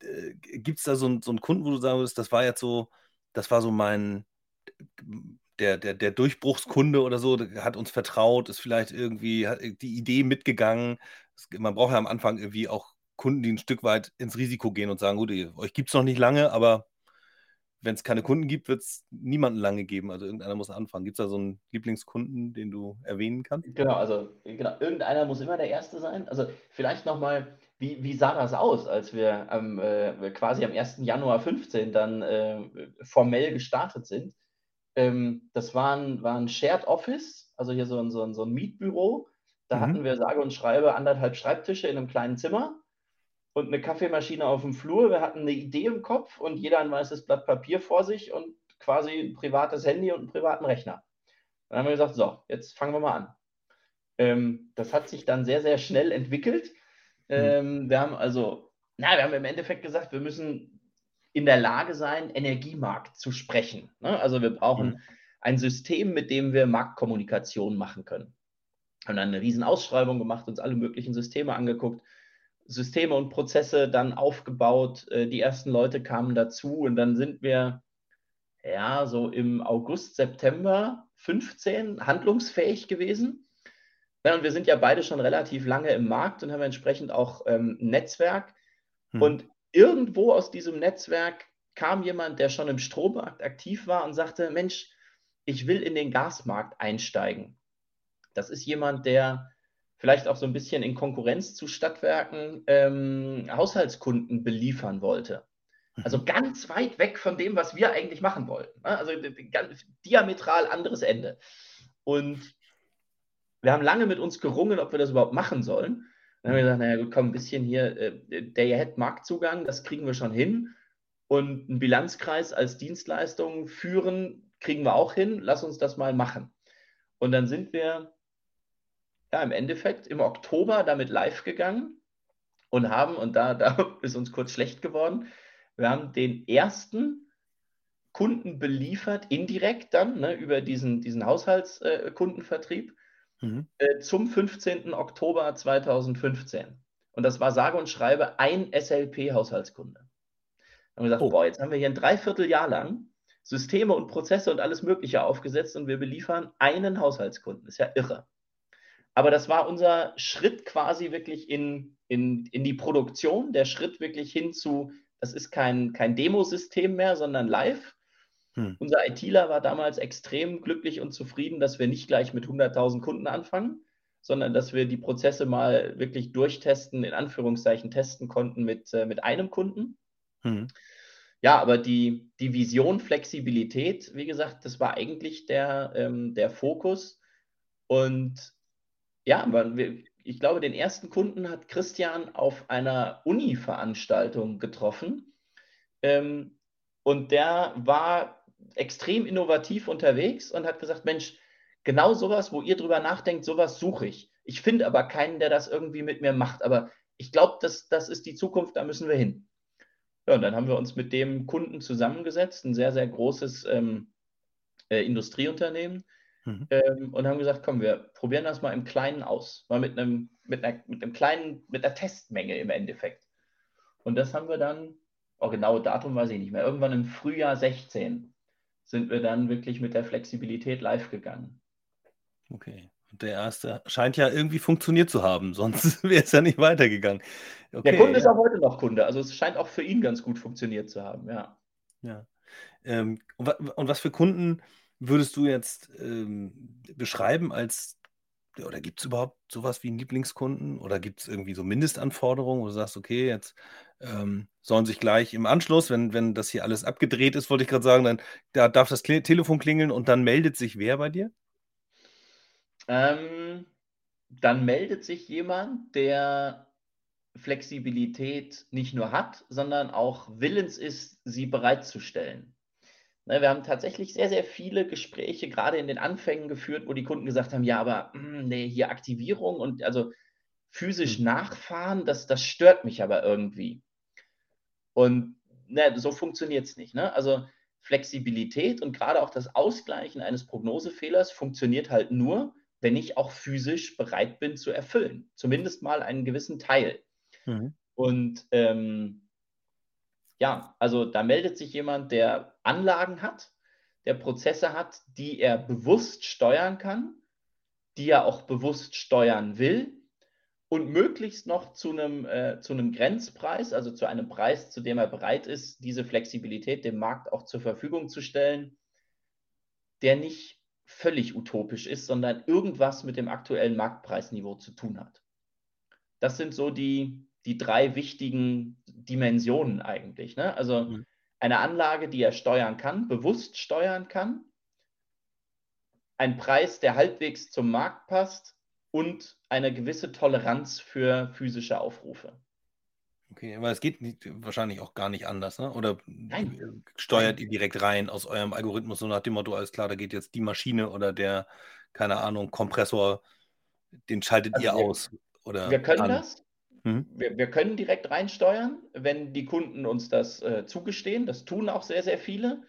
äh, Gibt es da so, so einen Kunden, wo du sagen würdest, das war jetzt so, das war so mein der, der, der Durchbruchskunde oder so hat uns vertraut, ist vielleicht irgendwie die Idee mitgegangen. Man braucht ja am Anfang irgendwie auch Kunden, die ein Stück weit ins Risiko gehen und sagen, gut, euch gibt es noch nicht lange, aber wenn es keine Kunden gibt, wird es niemanden lange geben. Also irgendeiner muss anfangen. Gibt es da so einen Lieblingskunden, den du erwähnen kannst? Genau, also genau, irgendeiner muss immer der Erste sein. Also vielleicht nochmal, wie, wie sah das aus, als wir am, äh, quasi am 1. Januar 15 dann äh, formell gestartet sind? Ähm, das war ein, war ein Shared Office, also hier so ein, so ein, so ein Mietbüro. Da mhm. hatten wir sage und schreibe anderthalb Schreibtische in einem kleinen Zimmer und eine Kaffeemaschine auf dem Flur. Wir hatten eine Idee im Kopf und jeder ein weißes Blatt Papier vor sich und quasi ein privates Handy und einen privaten Rechner. Dann haben wir gesagt, so, jetzt fangen wir mal an. Ähm, das hat sich dann sehr, sehr schnell entwickelt. Mhm. Ähm, wir haben also, na, wir haben im Endeffekt gesagt, wir müssen in der Lage sein, Energiemarkt zu sprechen. Ne? Also wir brauchen mhm. ein System, mit dem wir Marktkommunikation machen können. Haben dann eine riesen Ausschreibung gemacht, uns alle möglichen Systeme angeguckt, Systeme und Prozesse dann aufgebaut. Äh, die ersten Leute kamen dazu und dann sind wir ja so im August, September 15 handlungsfähig gewesen. Ja, und wir sind ja beide schon relativ lange im Markt und haben entsprechend auch ähm, ein Netzwerk. Hm. Und irgendwo aus diesem Netzwerk kam jemand, der schon im Strommarkt aktiv war und sagte, Mensch, ich will in den Gasmarkt einsteigen. Das ist jemand, der vielleicht auch so ein bisschen in Konkurrenz zu Stadtwerken ähm, Haushaltskunden beliefern wollte. Also mhm. ganz weit weg von dem, was wir eigentlich machen wollten. Ne? Also diametral anderes Ende. Und wir haben lange mit uns gerungen, ob wir das überhaupt machen sollen. Dann haben wir gesagt, naja, komm, ein bisschen hier, äh, der hat Marktzugang, das kriegen wir schon hin. Und einen Bilanzkreis als Dienstleistung führen, kriegen wir auch hin. Lass uns das mal machen. Und dann sind wir ja im Endeffekt im Oktober damit live gegangen und haben, und da, da ist uns kurz schlecht geworden, wir haben den ersten Kunden beliefert, indirekt dann, ne, über diesen, diesen Haushaltskundenvertrieb. Äh, mhm. äh, zum 15. Oktober 2015. Und das war sage und schreibe ein SLP-Haushaltskunde. Haben gesagt, oh. boah, jetzt haben wir hier ein Dreivierteljahr lang Systeme und Prozesse und alles Mögliche aufgesetzt und wir beliefern einen Haushaltskunden. Ist ja irre. Aber das war unser Schritt quasi wirklich in, in, in die Produktion, der Schritt wirklich hin zu, das ist kein, kein Demosystem mehr, sondern live. Hm. Unser ITler war damals extrem glücklich und zufrieden, dass wir nicht gleich mit 100.000 Kunden anfangen, sondern dass wir die Prozesse mal wirklich durchtesten, in Anführungszeichen testen konnten mit, äh, mit einem Kunden. Hm. Ja, aber die, die Vision Flexibilität, wie gesagt, das war eigentlich der, ähm, der Fokus. Und ja, wir, ich glaube, den ersten Kunden hat Christian auf einer Uni-Veranstaltung getroffen. Ähm, und der war extrem innovativ unterwegs und hat gesagt, Mensch, genau sowas, wo ihr drüber nachdenkt, sowas suche ich. Ich finde aber keinen, der das irgendwie mit mir macht. Aber ich glaube, das, das ist die Zukunft, da müssen wir hin. Ja, und dann haben wir uns mit dem Kunden zusammengesetzt, ein sehr, sehr großes ähm, äh, Industrieunternehmen, mhm. ähm, und haben gesagt, komm, wir probieren das mal im Kleinen aus, mal mit einem, mit einer, mit einem kleinen, mit einer Testmenge im Endeffekt. Und das haben wir dann, oh, genaue Datum weiß ich nicht mehr, irgendwann im Frühjahr 16 sind wir dann wirklich mit der Flexibilität live gegangen. Okay. Der erste scheint ja irgendwie funktioniert zu haben, sonst wäre es ja nicht weitergegangen. Okay, der Kunde ja. ist auch heute noch Kunde, also es scheint auch für ihn ganz gut funktioniert zu haben, ja. Ja. Ähm, und, und, was für Kunden würdest du jetzt ähm, beschreiben als, oder gibt es überhaupt sowas wie einen Lieblingskunden oder gibt es irgendwie so Mindestanforderungen, wo du sagst, okay, jetzt ähm, sollen sich gleich im Anschluss, wenn, wenn das hier alles abgedreht ist, wollte ich gerade sagen, dann da darf das Telefon klingeln und dann meldet sich wer bei dir? Ähm, dann meldet sich jemand, der Flexibilität nicht nur hat, sondern auch willens ist, sie bereitzustellen. Ne, wir haben tatsächlich sehr, sehr viele Gespräche gerade in den Anfängen geführt, wo die Kunden gesagt haben, ja, aber hm, nee, hier Aktivierung und also physisch hm. nachfahren, das, das stört mich aber irgendwie. Und ne, so funktioniert es nicht. Ne? Also Flexibilität und gerade auch das Ausgleichen eines Prognosefehlers funktioniert halt nur, wenn ich auch physisch bereit bin zu erfüllen. Zumindest mal einen gewissen Teil. Mhm. Und ähm, ja, also da meldet sich jemand, der Anlagen hat, der Prozesse hat, die er bewusst steuern kann, die er auch bewusst steuern will und möglichst noch zu einem, äh, zu einem Grenzpreis, also zu einem Preis, zu dem er bereit ist, diese Flexibilität dem Markt auch zur Verfügung zu stellen, der nicht völlig utopisch ist, sondern irgendwas mit dem aktuellen Marktpreisniveau zu tun hat. Das sind so die, die drei wichtigen Dimensionen eigentlich. Ne? Also mhm. eine Anlage, die er steuern kann, bewusst steuern kann, ein Preis, der halbwegs zum Markt passt und eine gewisse Toleranz für physische Aufrufe. Okay, aber es geht nicht, wahrscheinlich auch gar nicht anders, ne? Oder Nein. steuert ihr direkt rein aus eurem Algorithmus so nach dem Motto, alles klar, da geht jetzt die Maschine oder der, keine Ahnung, Kompressor, den schaltet also ihr wir, aus? Oder wir können an. das. Mhm. Wir, wir, können direkt reinsteuern, wenn die Kunden uns das äh, zugestehen. Das tun auch sehr, sehr viele.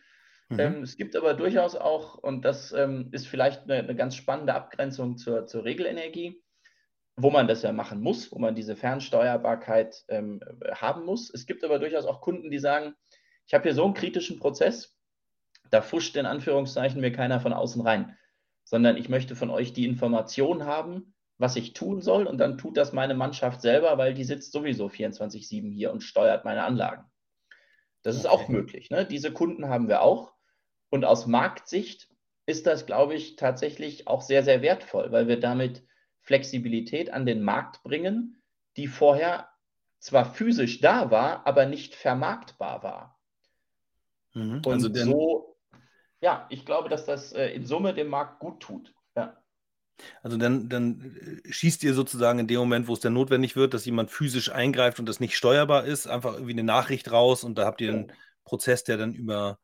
Mhm. Ähm, es gibt aber durchaus auch, und das ähm, ist vielleicht eine, eine, ganz spannende Abgrenzung zur, zur Regelenergie, wo man das ja machen muss, wo man diese Fernsteuerbarkeit ähm, haben muss. Es gibt aber durchaus auch Kunden, die sagen, ich habe hier so einen kritischen Prozess, da fuscht in Anführungszeichen mir keiner von außen rein, sondern ich möchte von euch die Information haben, was ich tun soll und dann tut das meine Mannschaft selber, weil die sitzt sowieso 24-7 hier und steuert meine Anlagen. Das ist auch möglich. Ne? Diese Kunden haben wir auch. Und aus Marktsicht ist das, glaube ich, tatsächlich auch sehr, sehr wertvoll, weil wir damit Flexibilität an den Markt bringen, die vorher zwar physisch da war, aber nicht vermarktbar war. Mhm, Und also so, ja, ich glaube, dass das äh, in Summe dem Markt gut tut. Also dann, dann äh, schießt ihr sozusagen in dem Moment, wo es dann notwendig wird, dass jemand physisch eingreift und das nicht steuerbar ist, einfach irgendwie eine Nachricht raus und da habt ihr einen Prozess, der dann über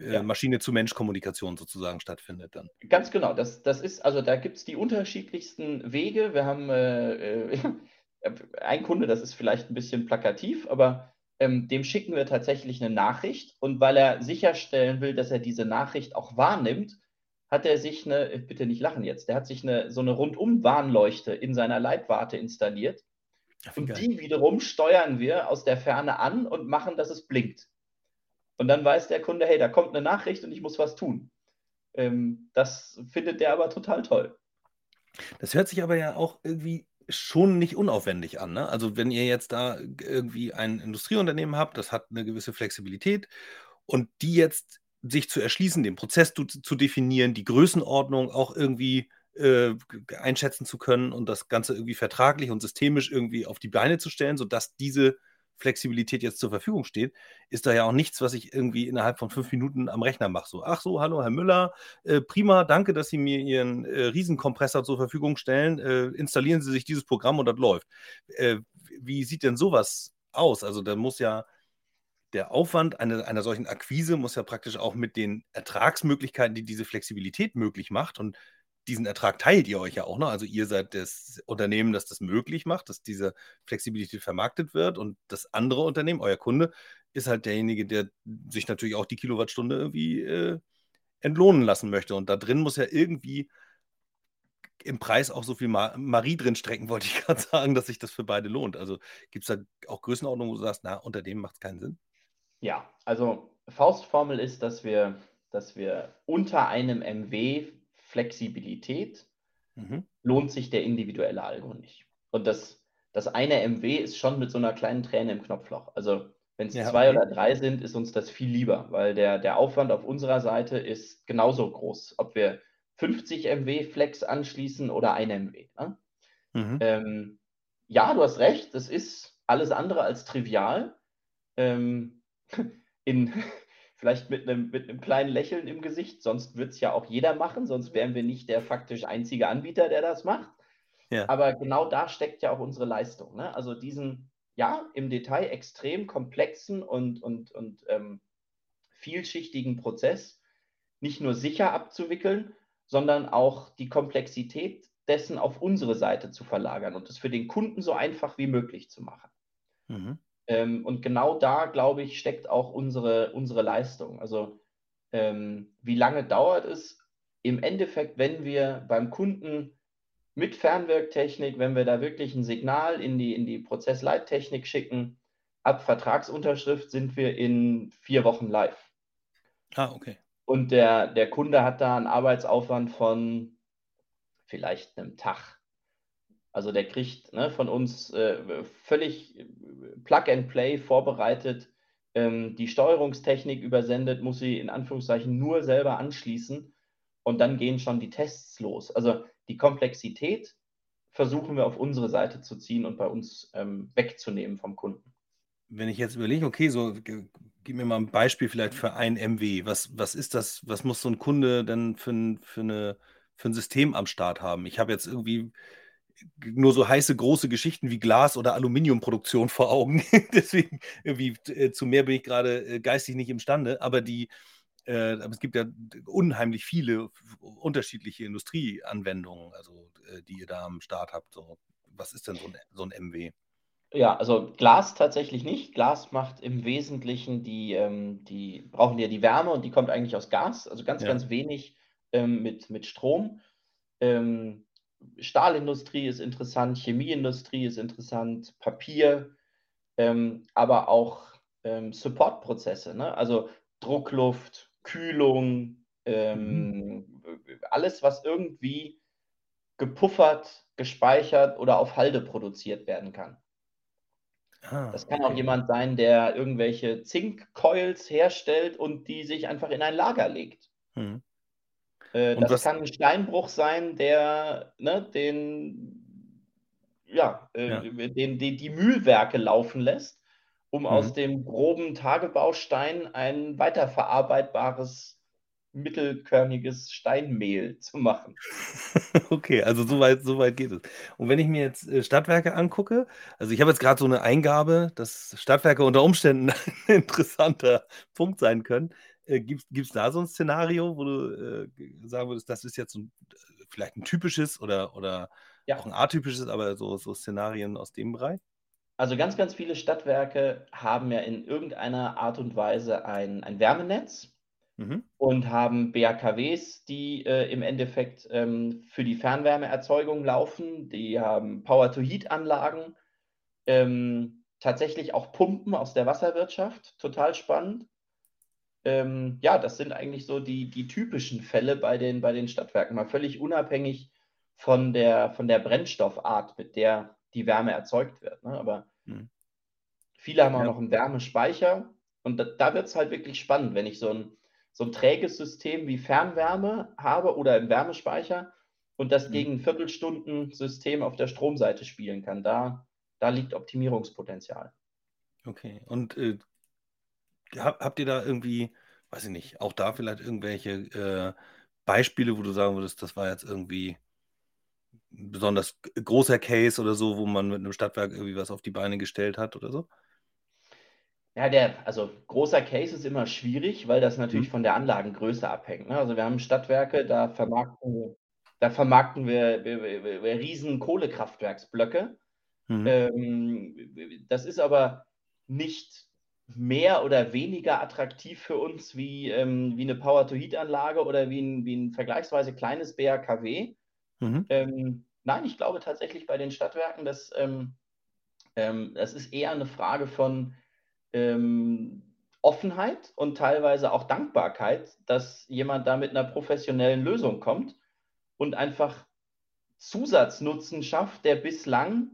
äh, ja. Maschine-zu-Mensch-Kommunikation sozusagen stattfindet dann. Ganz genau. Das, das ist, also da gibt es die unterschiedlichsten Wege. Wir haben äh, äh ein Kunde, das ist vielleicht ein bisschen plakativ, aber ähm, dem schicken wir tatsächlich eine Nachricht und weil er sicherstellen will, dass er diese Nachricht auch wahrnimmt, hat er sich eine, äh, bitte nicht lachen jetzt, der hat sich eine, so eine Rundum-Warnleuchte in seiner Leitwarte installiert. Ach, und geil. die wiederum steuern wir aus der Ferne an und machen, dass es blinkt. Und dann weiß der Kunde, hey, da kommt eine Nachricht und ich muss was tun. Ähm, das findet der aber total toll. Das hört sich aber ja auch irgendwie schon nicht unaufwendig an. Ne? Also wenn ihr jetzt da irgendwie ein Industrieunternehmen habt, das hat eine gewisse Flexibilität und die jetzt sich zu erschließen, den Prozess zu, zu definieren, die Größenordnung auch irgendwie äh, einschätzen zu können und das Ganze irgendwie vertraglich und systemisch irgendwie auf die Beine zu stellen, sodass diese Flexibilität jetzt zur Verfügung steht, ist da ja auch nichts, was ich irgendwie innerhalb von fünf Minuten am Rechner mache. So, ach so, hallo, Herr Müller, äh, prima, danke, dass Sie mir Ihren äh, Riesenkompressor zur Verfügung stellen. Äh, installieren Sie sich dieses Programm und das läuft. Äh, wie sieht denn sowas aus? Also, da muss ja der Aufwand einer, einer solchen Akquise muss ja praktisch auch mit den Ertragsmöglichkeiten, die diese Flexibilität möglich macht und diesen Ertrag teilt ihr euch ja auch noch. Also ihr seid das Unternehmen, das das möglich macht, dass diese Flexibilität vermarktet wird. Und das andere Unternehmen, euer Kunde, ist halt derjenige, der sich natürlich auch die Kilowattstunde irgendwie äh, entlohnen lassen möchte. Und da drin muss ja irgendwie im Preis auch so viel Marie drin strecken, wollte ich gerade sagen, dass sich das für beide lohnt. Also gibt es da auch Größenordnungen, wo du sagst, na, unter dem macht es keinen Sinn? Ja, also Faustformel ist, dass wir, dass wir unter einem MW Flexibilität mhm. lohnt sich der individuelle Algo nicht. Und das, das eine MW ist schon mit so einer kleinen Träne im Knopfloch. Also wenn es ja, zwei okay. oder drei sind, ist uns das viel lieber, weil der, der Aufwand auf unserer Seite ist genauso groß. Ob wir 50 MW Flex anschließen oder ein MW. Ne? Mhm. Ähm, ja, du hast recht, das ist alles andere als trivial. Ähm, in, vielleicht mit einem, mit einem kleinen Lächeln im Gesicht, sonst wird es ja auch jeder machen, sonst wären wir nicht der faktisch einzige Anbieter, der das macht. Ja. Aber genau da steckt ja auch unsere Leistung. Ne? Also diesen, ja, im Detail extrem komplexen und, und, und ähm, vielschichtigen Prozess nicht nur sicher abzuwickeln, sondern auch die Komplexität dessen auf unsere Seite zu verlagern und es für den Kunden so einfach wie möglich zu machen. Mhm. Ähm, und genau da, glaube ich, steckt auch unsere, unsere Leistung. Also ähm, wie lange dauert es im Endeffekt, wenn wir beim Kunden mit Fernwirktechnik, wenn wir da wirklich ein Signal in die, in die Prozessleittechnik schicken, ab Vertragsunterschrift sind wir in vier Wochen live. Ah, okay. Und der, der Kunde hat da einen Arbeitsaufwand von vielleicht einem Tag. Also der kriegt ne, von uns äh, völlig äh, Plug-and-Play vorbereitet, ähm, die Steuerungstechnik übersendet, muss sie in Anführungszeichen nur selber anschließen und dann gehen schon die Tests los. Also die Komplexität versuchen wir auf unsere Seite zu ziehen und bei uns ähm, wegzunehmen vom Kunden. Wenn ich jetzt überlege, okay, so gib mir mal ein Beispiel vielleicht für ein MW. Was, was ist das, was muss so ein Kunde denn für, für, eine, für ein System am Start haben? Ich habe jetzt irgendwie nur so heiße große Geschichten wie Glas- oder Aluminiumproduktion vor Augen. Deswegen irgendwie äh, zu mehr bin ich gerade äh, geistig nicht imstande. Aber die, äh, es gibt ja unheimlich viele unterschiedliche Industrieanwendungen, also äh, die ihr da am Start habt. So, was ist denn so ein, so ein MW? Ja, also Glas tatsächlich nicht. Glas macht im Wesentlichen die, ähm, die brauchen ja die Wärme und die kommt eigentlich aus Gas, also ganz, ja. ganz wenig ähm, mit, mit Strom. Ähm, Stahlindustrie ist interessant, Chemieindustrie ist interessant, Papier, ähm, aber auch ähm, Supportprozesse, ne? also Druckluft, Kühlung, ähm, mhm. alles, was irgendwie gepuffert, gespeichert oder auf Halde produziert werden kann. Ah, das kann okay. auch jemand sein, der irgendwelche Zinkcoils herstellt und die sich einfach in ein Lager legt. Mhm. Äh, das was, kann ein Steinbruch sein, der ne, den, ja, äh, ja. Den, den, die Mühlwerke laufen lässt, um mhm. aus dem groben Tagebaustein ein weiterverarbeitbares mittelkörniges Steinmehl zu machen. Okay, also soweit so weit geht es. Und wenn ich mir jetzt äh, Stadtwerke angucke, also ich habe jetzt gerade so eine Eingabe, dass Stadtwerke unter Umständen ein interessanter Punkt sein können. Äh, Gibt es da so ein Szenario, wo du äh, sagen würdest, das ist jetzt ein, vielleicht ein typisches oder, oder ja. auch ein atypisches, aber so, so Szenarien aus dem Bereich? Also ganz, ganz viele Stadtwerke haben ja in irgendeiner Art und Weise ein, ein Wärmenetz mhm. und haben BAKWs, die äh, im Endeffekt ähm, für die Fernwärmeerzeugung laufen. Die haben Power-to-Heat-Anlagen, ähm, tatsächlich auch Pumpen aus der Wasserwirtschaft, total spannend. Ähm, ja, das sind eigentlich so die, die typischen Fälle bei den, bei den Stadtwerken, mal völlig unabhängig von der, von der Brennstoffart, mit der die Wärme erzeugt wird. Ne? Aber mhm. viele haben auch noch einen Wärmespeicher und da, da wird es halt wirklich spannend, wenn ich so ein, so ein träges System wie Fernwärme habe oder im Wärmespeicher und das mhm. gegen ein Viertelstunden-System auf der Stromseite spielen kann. Da, da liegt Optimierungspotenzial. Okay, und äh, habt ihr da irgendwie, weiß ich nicht, auch da vielleicht irgendwelche äh, Beispiele, wo du sagen würdest, das war jetzt irgendwie ein besonders großer Case oder so, wo man mit einem Stadtwerk irgendwie was auf die Beine gestellt hat oder so? Ja, der, also großer Case ist immer schwierig, weil das natürlich mhm. von der Anlagengröße abhängt. Ne? Also wir haben Stadtwerke, da vermarkten, da vermarkten wir, wir, wir, wir riesen Kohlekraftwerksblöcke. Mhm. Ähm, das ist aber nicht mehr oder weniger attraktiv für uns wie, ähm, wie eine Power-to-Heat-Anlage oder wie ein, wie ein vergleichsweise kleines BRKW. Mhm. Ähm, nein, ich glaube tatsächlich bei den Stadtwerken, dass ähm, ähm, das ist eher eine Frage von ähm, Offenheit und teilweise auch Dankbarkeit, dass jemand da mit einer professionellen Lösung kommt und einfach Zusatznutzen schafft, der bislang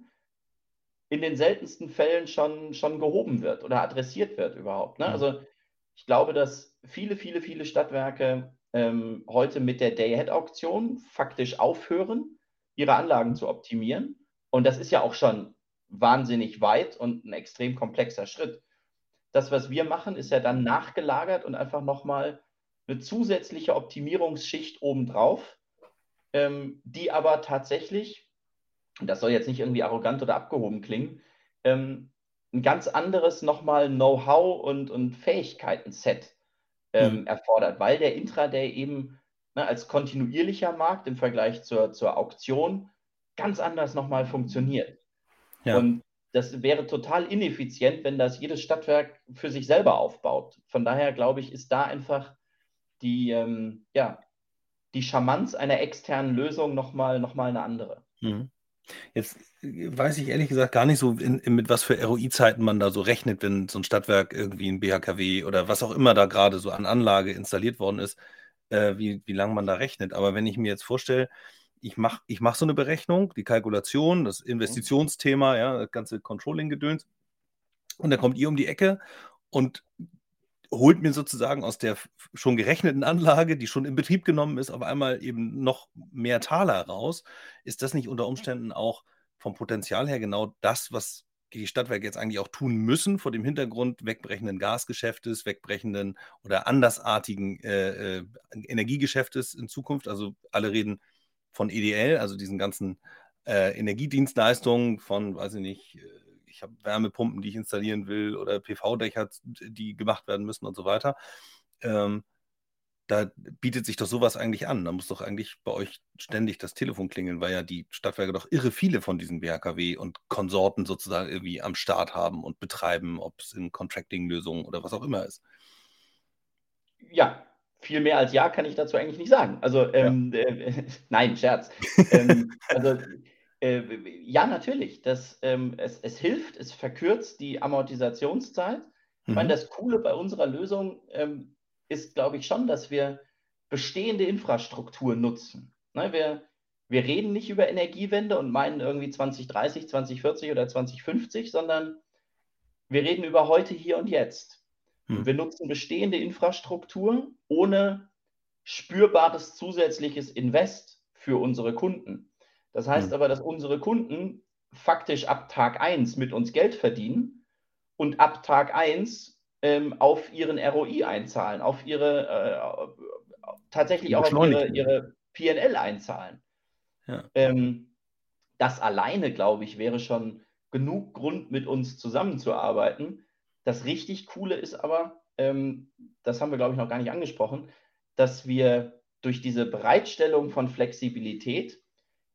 in den seltensten Fällen schon, schon gehoben wird oder adressiert wird überhaupt. Ne? Mhm. Also ich glaube, dass viele, viele, viele Stadtwerke ähm, heute mit der Day-Ahead-Auktion faktisch aufhören, ihre Anlagen zu optimieren. Und das ist ja auch schon wahnsinnig weit und ein extrem komplexer Schritt. Das, was wir machen, ist ja dann nachgelagert und einfach nochmal eine zusätzliche Optimierungsschicht obendrauf, ähm, die aber tatsächlich das soll jetzt nicht irgendwie arrogant oder abgehoben klingen, ähm, ein ganz anderes nochmal Know-how und, und Fähigkeiten-Set ähm, mhm. erfordert, weil der Intraday eben ne, als kontinuierlicher Markt im Vergleich zur, zur Auktion ganz anders nochmal funktioniert. Ja. Und das wäre total ineffizient, wenn das jedes Stadtwerk für sich selber aufbaut. Von daher glaube ich, ist da einfach die, ähm, ja, die Charmanz einer externen Lösung nochmal noch mal eine andere. Mhm. Jetzt äh, weiß ich ehrlich gesagt gar nicht so, in, in, mit was für ROI-Zeiten man da so rechnet, wenn so ein Stadtwerk irgendwie ein BHKW oder was auch immer da gerade so an Anlage installiert worden ist, äh, wie, wie lange man da rechnet. Aber wenn ich mir jetzt vorstelle, ich mache ich mach so eine Berechnung, die Kalkulation, das Investitionsthema, ja, das ganze Controlling-Gedöns, und dann kommt ihr um die Ecke und holt mir sozusagen aus der schon gerechneten Anlage, die schon in Betrieb genommen ist, auf einmal eben noch mehr Taler raus. Ist das nicht unter Umständen auch vom Potenzial her genau das, was die Stadtwerke jetzt eigentlich auch tun müssen, vor dem Hintergrund wegbrechenden Gasgeschäftes, wegbrechenden oder andersartigen äh, äh, Energiegeschäftes in Zukunft? Also alle reden von EDL, also diesen ganzen äh, Energiedienstleistungen von, weiß ich nicht, äh, ich habe Wärmepumpen, die ich installieren will oder PV-Dächer, die gemacht werden müssen und so weiter. Ähm, da bietet sich doch sowas eigentlich an. Da muss doch eigentlich bei euch ständig das Telefon klingeln, weil ja die Stadtwerke doch irre viele von diesen BHKW und Konsorten sozusagen irgendwie am Start haben und betreiben, ob es in Contracting-Lösungen oder was auch immer ist. Ja, viel mehr als ja kann ich dazu eigentlich nicht sagen. Also, ähm, ja. äh, nein, Scherz. ähm, also, äh, ja, natürlich. Das, ähm, es, es hilft, es verkürzt die Amortisationszeit. Ich meine, mhm. das Coole bei unserer Lösung ähm, ist, glaube ich, schon, dass wir bestehende Infrastruktur nutzen. Ne, wir, wir reden nicht über Energiewende und meinen irgendwie 2030, 2040 oder 2050, sondern wir reden über heute, hier und jetzt. Mhm. Wir nutzen bestehende Infrastruktur ohne spürbares zusätzliches Invest für unsere Kunden. Das heißt mhm. aber, dass unsere Kunden faktisch ab Tag 1 mit uns Geld verdienen und ab Tag 1 ähm, auf ihren ROI einzahlen, auf ihre, äh, tatsächlich auch auf ihre, ihre PNL einzahlen. Ja. Ähm, das alleine, glaube ich, wäre schon genug Grund, mit uns zusammenzuarbeiten. Das richtig Coole ist aber, ähm, das haben wir, glaube ich, noch gar nicht angesprochen, dass wir durch diese Bereitstellung von Flexibilität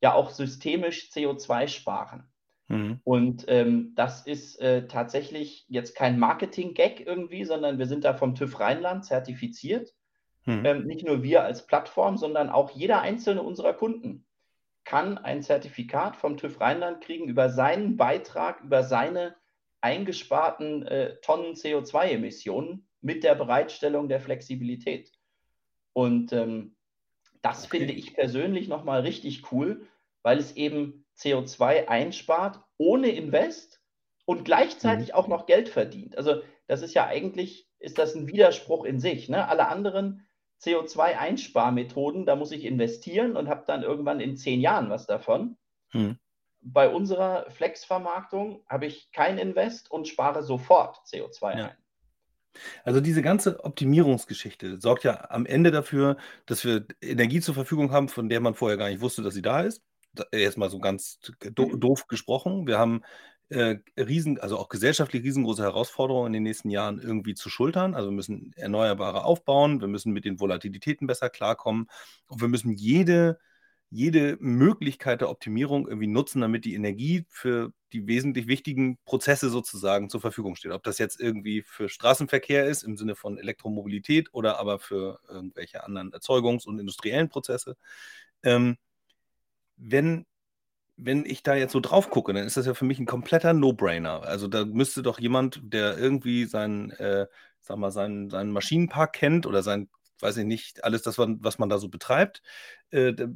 ja auch systemisch CO2 sparen. Mhm. Und ähm, das ist äh, tatsächlich jetzt kein Marketing-Gag irgendwie, sondern wir sind da vom TÜV Rheinland zertifiziert. Mhm. Ähm, nicht nur wir als Plattform, sondern auch jeder einzelne unserer Kunden kann ein Zertifikat vom TÜV Rheinland kriegen über seinen Beitrag, über seine eingesparten äh, Tonnen CO2-Emissionen mit der Bereitstellung der Flexibilität. Und ähm, das okay. finde ich persönlich nochmal richtig cool, weil es eben CO2 einspart ohne Invest und gleichzeitig mhm. auch noch Geld verdient. Also das ist ja eigentlich, ist das ein Widerspruch in sich. Ne? Alle anderen CO2-Einsparmethoden, da muss ich investieren und habe dann irgendwann in zehn Jahren was davon. Mhm. Bei unserer Flex-Vermarktung habe ich kein Invest und spare sofort CO2 ja. ein. Also diese ganze Optimierungsgeschichte sorgt ja am Ende dafür, dass wir Energie zur Verfügung haben, von der man vorher gar nicht wusste, dass sie da ist. Jetzt mal so ganz do mhm. doof gesprochen. Wir haben äh, riesen, also auch gesellschaftlich riesengroße Herausforderungen in den nächsten Jahren irgendwie zu schultern. Also wir müssen Erneuerbare aufbauen, wir müssen mit den Volatilitäten besser klarkommen und wir müssen jede jede Möglichkeit der Optimierung irgendwie nutzen, damit die Energie für die wesentlich wichtigen Prozesse sozusagen zur Verfügung steht. Ob das jetzt irgendwie für Straßenverkehr ist im Sinne von Elektromobilität oder aber für irgendwelche anderen Erzeugungs- und industriellen Prozesse. Ähm, wenn, wenn ich da jetzt so drauf gucke, dann ist das ja für mich ein kompletter No-Brainer. Also da müsste doch jemand, der irgendwie seinen, äh, sag mal, seinen, seinen Maschinenpark kennt oder sein weiß ich nicht, alles das, was man da so betreibt, äh, äh,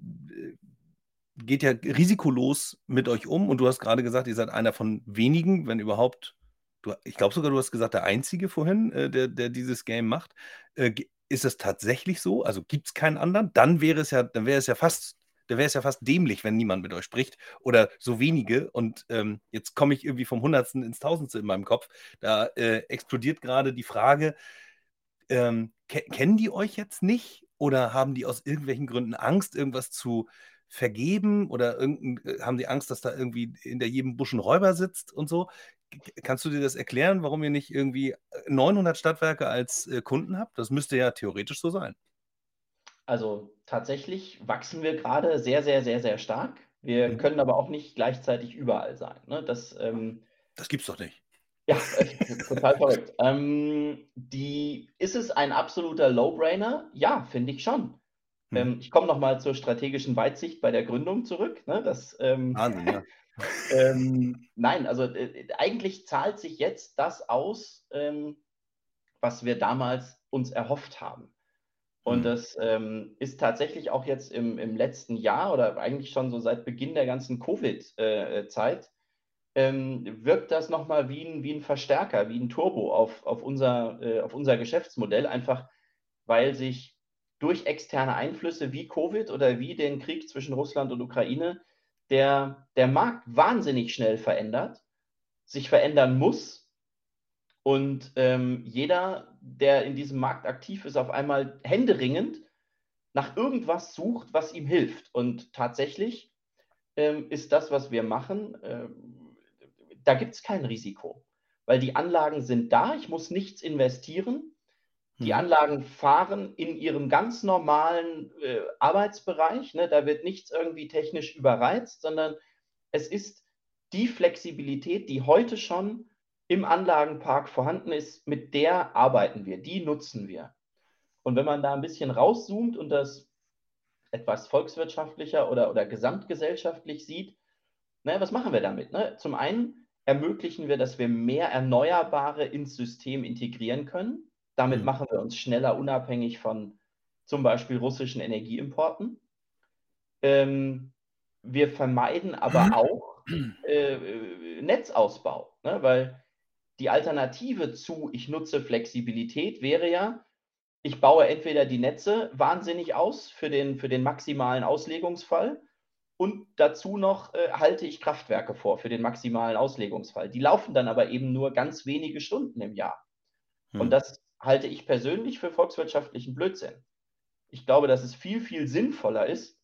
geht ja risikolos mit euch um. Und du hast gerade gesagt, ihr seid einer von wenigen, wenn überhaupt, du, ich glaube sogar, du hast gesagt, der Einzige vorhin, äh, der, der dieses Game macht. Äh, ist es tatsächlich so? Also gibt es keinen anderen? Dann wäre es ja, dann wäre es ja fast da wäre es ja fast dämlich, wenn niemand mit euch spricht oder so wenige. Und ähm, jetzt komme ich irgendwie vom Hundertsten ins Tausendste in meinem Kopf. Da äh, explodiert gerade die Frage, ähm, ke kennen die euch jetzt nicht oder haben die aus irgendwelchen Gründen Angst, irgendwas zu vergeben oder äh, haben die Angst, dass da irgendwie hinter jedem Busch ein Räuber sitzt und so? Kannst du dir das erklären, warum ihr nicht irgendwie 900 äh, Stadtwerke als äh, Kunden habt? Das müsste ja theoretisch so sein. Also tatsächlich wachsen wir gerade sehr, sehr, sehr, sehr stark. Wir mhm. können aber auch nicht gleichzeitig überall sein. Ne? Das, ähm, das gibt's doch nicht. Ja, total verrückt. Ähm, die, ist es ein absoluter Low-Brainer? Ja, finde ich schon. Hm. Ähm, ich komme nochmal zur strategischen Weitsicht bei der Gründung zurück. Ne? Das, ähm, Wahnsinn, ja. ähm, nein, also äh, eigentlich zahlt sich jetzt das aus, ähm, was wir damals uns erhofft haben. Und hm. das ähm, ist tatsächlich auch jetzt im, im letzten Jahr oder eigentlich schon so seit Beginn der ganzen Covid-Zeit äh, ähm, wirkt das nochmal wie ein, wie ein Verstärker, wie ein Turbo auf, auf, unser, äh, auf unser Geschäftsmodell, einfach weil sich durch externe Einflüsse wie Covid oder wie den Krieg zwischen Russland und Ukraine der, der Markt wahnsinnig schnell verändert, sich verändern muss und ähm, jeder, der in diesem Markt aktiv ist, auf einmal händeringend nach irgendwas sucht, was ihm hilft. Und tatsächlich ähm, ist das, was wir machen, ähm, da gibt es kein Risiko, weil die Anlagen sind da, ich muss nichts investieren. Die mhm. Anlagen fahren in ihrem ganz normalen äh, Arbeitsbereich. Ne? Da wird nichts irgendwie technisch überreizt, sondern es ist die Flexibilität, die heute schon im Anlagenpark vorhanden ist, mit der arbeiten wir, die nutzen wir. Und wenn man da ein bisschen rauszoomt und das etwas volkswirtschaftlicher oder, oder gesamtgesellschaftlich sieht, naja, was machen wir damit? Ne? Zum einen ermöglichen wir, dass wir mehr Erneuerbare ins System integrieren können. Damit mhm. machen wir uns schneller unabhängig von zum Beispiel russischen Energieimporten. Ähm, wir vermeiden aber auch äh, Netzausbau, ne? weil die Alternative zu, ich nutze Flexibilität, wäre ja, ich baue entweder die Netze wahnsinnig aus für den, für den maximalen Auslegungsfall und dazu noch äh, halte ich Kraftwerke vor für den maximalen Auslegungsfall. Die laufen dann aber eben nur ganz wenige Stunden im Jahr. Hm. Und das halte ich persönlich für volkswirtschaftlichen Blödsinn. Ich glaube, dass es viel, viel sinnvoller ist,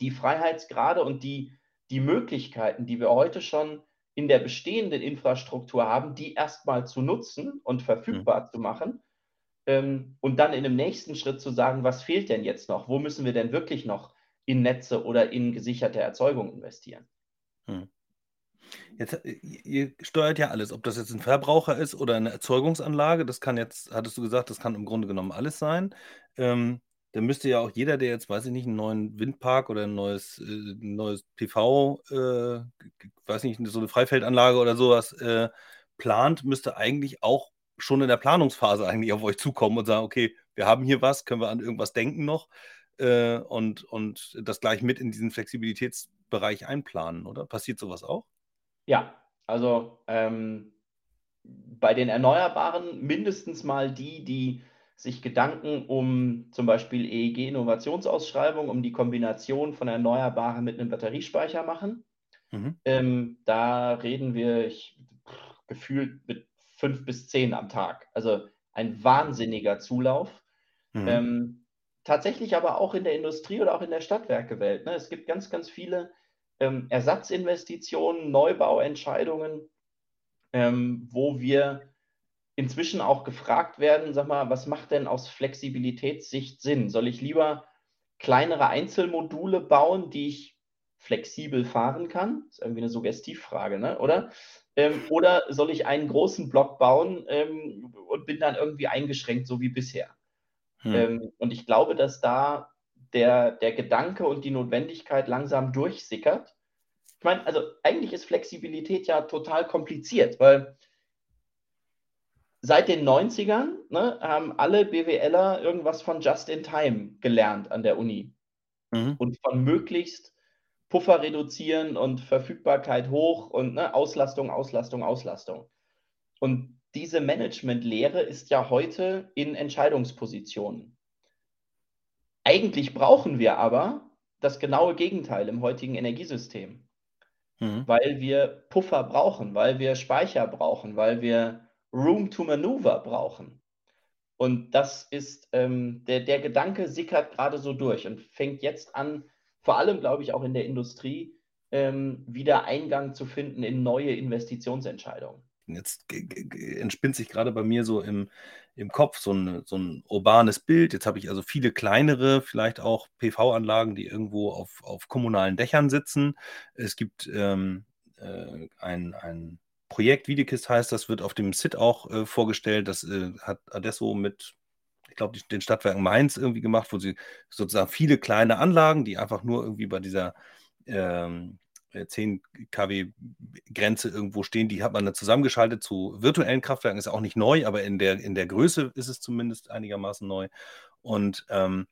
die Freiheitsgrade und die, die Möglichkeiten, die wir heute schon in der bestehenden Infrastruktur haben, die erstmal zu nutzen und verfügbar hm. zu machen ähm, und dann in dem nächsten Schritt zu sagen, was fehlt denn jetzt noch? Wo müssen wir denn wirklich noch in Netze oder in gesicherte Erzeugung investieren. Hm. Jetzt, äh, ihr steuert ja alles, ob das jetzt ein Verbraucher ist oder eine Erzeugungsanlage, das kann jetzt, hattest du gesagt, das kann im Grunde genommen alles sein. Ähm, dann müsste ja auch jeder, der jetzt, weiß ich nicht, einen neuen Windpark oder ein neues, äh, neues PV, äh, weiß nicht, so eine Freifeldanlage oder sowas äh, plant, müsste eigentlich auch schon in der Planungsphase eigentlich auf euch zukommen und sagen, okay, wir haben hier was, können wir an irgendwas denken noch äh, und, und das gleich mit in diesen Flexibilitätsbereich einplanen, oder? Passiert sowas auch? Ja, also ähm, bei den Erneuerbaren mindestens mal die, die sich Gedanken um zum Beispiel EEG-Innovationsausschreibung, um die Kombination von Erneuerbaren mit einem Batteriespeicher machen. Mhm. Ähm, da reden wir ich, gefühlt mit fünf bis zehn am Tag. Also ein wahnsinniger Zulauf. Mhm. Ähm, tatsächlich aber auch in der Industrie oder auch in der Stadtwerkewelt. Ne? Es gibt ganz, ganz viele ähm, Ersatzinvestitionen, Neubauentscheidungen, ähm, wo wir inzwischen auch gefragt werden, sag mal, was macht denn aus Flexibilitätssicht Sinn? Soll ich lieber kleinere Einzelmodule bauen, die ich flexibel fahren kann? Das ist irgendwie eine Suggestivfrage, ne? oder? Ähm, oder soll ich einen großen Block bauen ähm, und bin dann irgendwie eingeschränkt, so wie bisher? Hm. Ähm, und ich glaube, dass da der, der Gedanke und die Notwendigkeit langsam durchsickert. Ich meine, also eigentlich ist Flexibilität ja total kompliziert, weil seit den 90ern ne, haben alle BWLer irgendwas von Just in Time gelernt an der Uni. Mhm. Und von möglichst Puffer reduzieren und Verfügbarkeit hoch und ne, Auslastung, Auslastung, Auslastung. Und diese Managementlehre ist ja heute in Entscheidungspositionen. Eigentlich brauchen wir aber das genaue Gegenteil im heutigen Energiesystem, mhm. weil wir Puffer brauchen, weil wir Speicher brauchen, weil wir Room to Maneuver brauchen. Und das ist, ähm, der, der Gedanke sickert gerade so durch und fängt jetzt an, vor allem, glaube ich, auch in der Industrie, ähm, wieder Eingang zu finden in neue Investitionsentscheidungen. Jetzt entspinnt sich gerade bei mir so im, im Kopf so ein, so ein urbanes Bild. Jetzt habe ich also viele kleinere, vielleicht auch PV-Anlagen, die irgendwo auf, auf kommunalen Dächern sitzen. Es gibt ähm, äh, ein, ein Projekt Wiedekist heißt, das wird auf dem SIT auch äh, vorgestellt. Das äh, hat Adesso mit, ich glaube, den Stadtwerken Mainz irgendwie gemacht, wo sie sozusagen viele kleine Anlagen, die einfach nur irgendwie bei dieser ähm, 10 äh, kW Grenze irgendwo stehen, die hat man dann zusammengeschaltet zu virtuellen Kraftwerken. Ist auch nicht neu, aber in der, in der Größe ist es zumindest einigermaßen neu. Und ähm,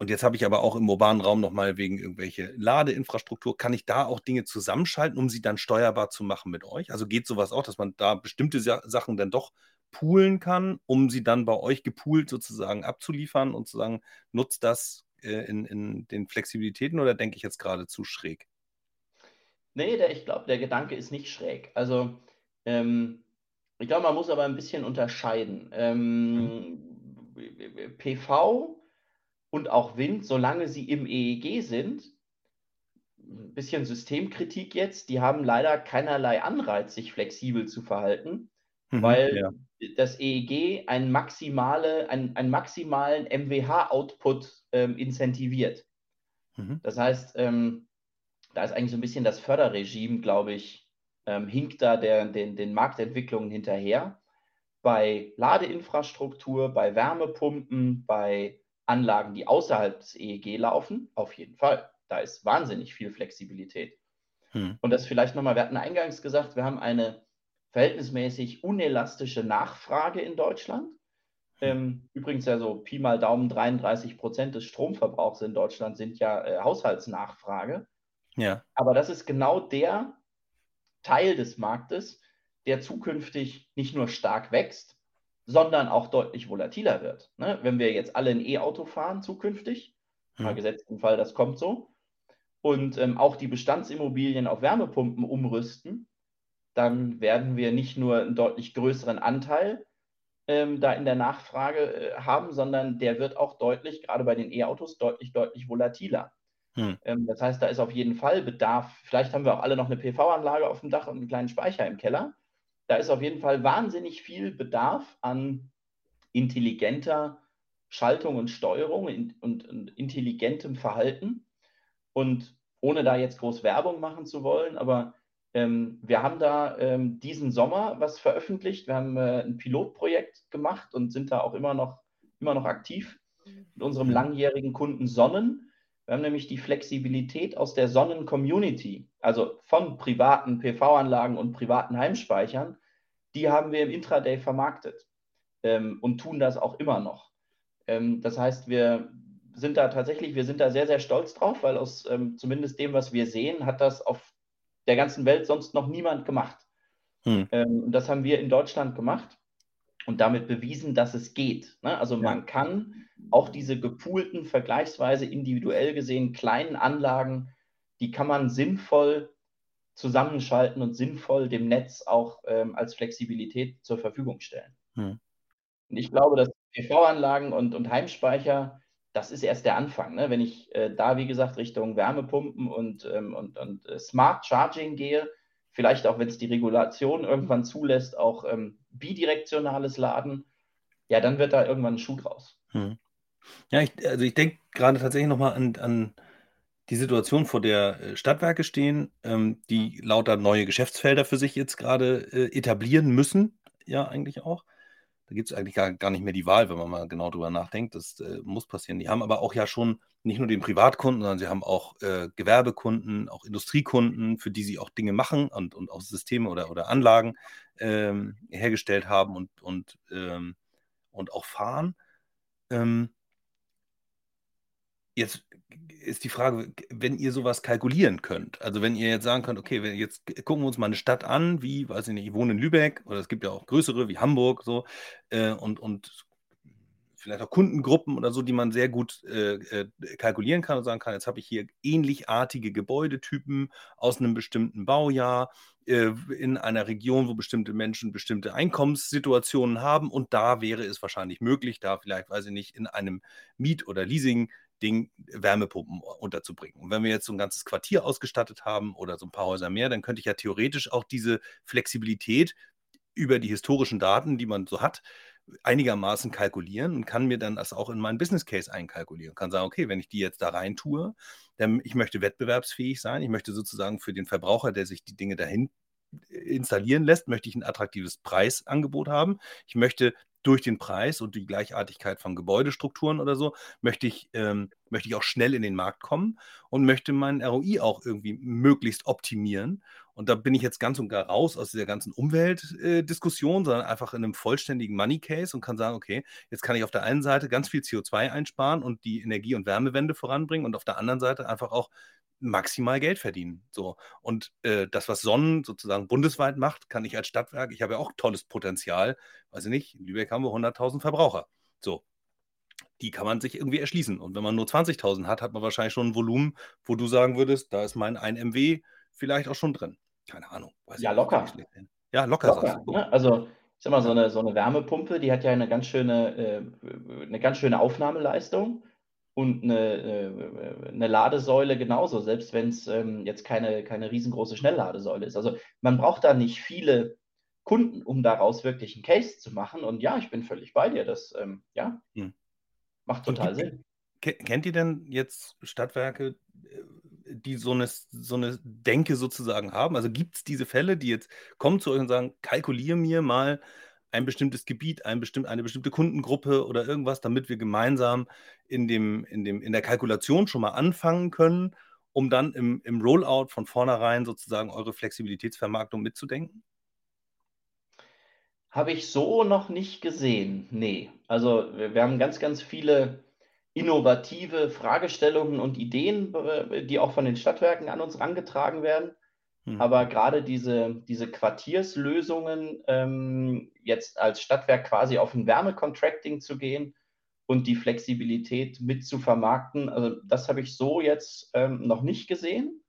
und jetzt habe ich aber auch im urbanen Raum nochmal wegen irgendwelche Ladeinfrastruktur, kann ich da auch Dinge zusammenschalten, um sie dann steuerbar zu machen mit euch? Also geht sowas auch, dass man da bestimmte Sachen dann doch poolen kann, um sie dann bei euch gepoolt sozusagen abzuliefern und zu sagen, nutzt das äh, in, in den Flexibilitäten oder denke ich jetzt gerade zu schräg? Nee, der, ich glaube, der Gedanke ist nicht schräg. Also ähm, ich glaube, man muss aber ein bisschen unterscheiden. Ähm, mhm. PV und auch Wind, solange sie im EEG sind, ein bisschen Systemkritik jetzt, die haben leider keinerlei Anreiz, sich flexibel zu verhalten, mhm, weil ja. das EEG einen, maximale, einen, einen maximalen MWH-Output ähm, incentiviert. Mhm. Das heißt, ähm, da ist eigentlich so ein bisschen das Förderregime, glaube ich, ähm, hinkt da der, den, den Marktentwicklungen hinterher. Bei Ladeinfrastruktur, bei Wärmepumpen, bei Anlagen, die außerhalb des EEG laufen, auf jeden Fall. Da ist wahnsinnig viel Flexibilität. Hm. Und das vielleicht nochmal, wir hatten eingangs gesagt, wir haben eine verhältnismäßig unelastische Nachfrage in Deutschland. Hm. Ähm, übrigens ja so Pi mal Daumen 33 Prozent des Stromverbrauchs in Deutschland sind ja äh, Haushaltsnachfrage. Ja. Aber das ist genau der Teil des Marktes, der zukünftig nicht nur stark wächst, sondern auch deutlich volatiler wird. Ne? Wenn wir jetzt alle ein E-Auto fahren zukünftig, hm. mal gesetzt im Fall, das kommt so, und ähm, auch die Bestandsimmobilien auf Wärmepumpen umrüsten, dann werden wir nicht nur einen deutlich größeren Anteil ähm, da in der Nachfrage äh, haben, sondern der wird auch deutlich, gerade bei den E-Autos, deutlich, deutlich volatiler. Hm. Ähm, das heißt, da ist auf jeden Fall Bedarf. Vielleicht haben wir auch alle noch eine PV-Anlage auf dem Dach und einen kleinen Speicher im Keller da ist auf jeden Fall wahnsinnig viel Bedarf an intelligenter Schaltung und Steuerung und, und, intelligentem Verhalten. Und ohne da jetzt groß Werbung machen zu wollen, aber ähm, wir haben da ähm, diesen Sommer was veröffentlicht. Wir haben äh, ein Pilotprojekt gemacht und sind da auch immer noch, immer noch aktiv mit unserem langjährigen Kunden Sonnen. Wir haben nämlich die Flexibilität aus der Sonnen-Community, also von privaten PV-Anlagen und privaten Heimspeichern, die haben wir im Intraday vermarktet ähm, und tun das auch immer noch. Ähm, das heißt, wir sind da tatsächlich, wir sind da sehr, sehr stolz drauf, weil aus ähm, zumindest dem, was wir sehen, hat das auf der ganzen Welt sonst noch niemand gemacht. Hm. Ähm, und das haben wir in Deutschland gemacht und damit bewiesen, dass es geht. Ne? Also ja. man kann auch diese gepoolten, vergleichsweise individuell gesehen kleinen Anlagen, die kann man sinnvoll zusammenschalten und sinnvoll dem Netz auch ähm, als Flexibilität zur Verfügung stellen. Hm. Und ich glaube, dass PV-Anlagen und, und Heimspeicher, das ist erst der Anfang. Ne? Wenn ich äh, da, wie gesagt, Richtung Wärmepumpen und, ähm, und, und äh, Smart Charging gehe, vielleicht auch, wenn es die Regulation irgendwann zulässt, auch ähm, bidirektionales Laden, ja, dann wird da irgendwann ein Schuh draus. Hm. Ja, ich, also ich denke gerade tatsächlich nochmal an, an die Situation, vor der äh, Stadtwerke stehen, ähm, die lauter neue Geschäftsfelder für sich jetzt gerade äh, etablieren müssen, ja eigentlich auch. Da gibt es eigentlich gar, gar nicht mehr die Wahl, wenn man mal genau drüber nachdenkt. Das äh, muss passieren. Die haben aber auch ja schon nicht nur den Privatkunden, sondern sie haben auch äh, Gewerbekunden, auch Industriekunden, für die sie auch Dinge machen und, und auch Systeme oder, oder Anlagen ähm, hergestellt haben und, und, ähm, und auch fahren. Ähm, jetzt ist die Frage, wenn ihr sowas kalkulieren könnt, also wenn ihr jetzt sagen könnt, okay, jetzt gucken wir uns mal eine Stadt an, wie, weiß ich nicht, ich wohne in Lübeck oder es gibt ja auch größere wie Hamburg so äh, und, und vielleicht auch Kundengruppen oder so, die man sehr gut äh, äh, kalkulieren kann und sagen kann, jetzt habe ich hier ähnlichartige Gebäudetypen aus einem bestimmten Baujahr äh, in einer Region, wo bestimmte Menschen bestimmte Einkommenssituationen haben und da wäre es wahrscheinlich möglich, da vielleicht, weiß ich nicht, in einem Miet- oder Leasing Ding Wärmepumpen unterzubringen. Und wenn wir jetzt so ein ganzes Quartier ausgestattet haben oder so ein paar Häuser mehr, dann könnte ich ja theoretisch auch diese Flexibilität über die historischen Daten, die man so hat, einigermaßen kalkulieren und kann mir dann das auch in meinen Business Case einkalkulieren. Kann sagen, okay, wenn ich die jetzt da rein tue, dann ich möchte wettbewerbsfähig sein, ich möchte sozusagen für den Verbraucher, der sich die Dinge dahin installieren lässt, möchte ich ein attraktives Preisangebot haben. Ich möchte durch den Preis und die Gleichartigkeit von Gebäudestrukturen oder so, möchte ich, ähm, möchte ich auch schnell in den Markt kommen und möchte meinen ROI auch irgendwie möglichst optimieren. Und da bin ich jetzt ganz und gar raus aus dieser ganzen Umweltdiskussion, äh, sondern einfach in einem vollständigen Money Case und kann sagen, okay, jetzt kann ich auf der einen Seite ganz viel CO2 einsparen und die Energie- und Wärmewende voranbringen und auf der anderen Seite einfach auch maximal Geld verdienen. So. Und äh, das, was Sonnen sozusagen bundesweit macht, kann ich als Stadtwerk, ich habe ja auch tolles Potenzial, weiß ich nicht, in Lübeck haben wir 100.000 Verbraucher. So. Die kann man sich irgendwie erschließen. Und wenn man nur 20.000 hat, hat man wahrscheinlich schon ein Volumen, wo du sagen würdest, da ist mein 1 MW vielleicht auch schon drin. Keine Ahnung. ja, locker. Ja, locker. locker ne? Also, ich sag mal, so eine, so eine Wärmepumpe, die hat ja eine ganz schöne, äh, eine ganz schöne Aufnahmeleistung und eine, äh, eine Ladesäule genauso, selbst wenn es ähm, jetzt keine, keine riesengroße Schnellladesäule ist. Also man braucht da nicht viele Kunden, um daraus wirklich einen Case zu machen. Und ja, ich bin völlig bei dir. Das ähm, ja, hm. macht total Sinn. Kennt ihr denn jetzt Stadtwerke, äh, die so eine, so eine Denke sozusagen haben? Also gibt es diese Fälle, die jetzt kommen zu euch und sagen, kalkuliere mir mal ein bestimmtes Gebiet, ein bestimmt, eine bestimmte Kundengruppe oder irgendwas, damit wir gemeinsam in, dem, in, dem, in der Kalkulation schon mal anfangen können, um dann im, im Rollout von vornherein sozusagen eure Flexibilitätsvermarktung mitzudenken? Habe ich so noch nicht gesehen. Nee. Also wir, wir haben ganz, ganz viele innovative Fragestellungen und Ideen, äh, die auch von den Stadtwerken an uns herangetragen werden. Mhm. Aber gerade diese, diese Quartierslösungen, ähm, jetzt als Stadtwerk quasi auf ein Wärmecontracting zu gehen und die Flexibilität mit zu vermarkten, also das habe ich so jetzt ähm, noch nicht gesehen.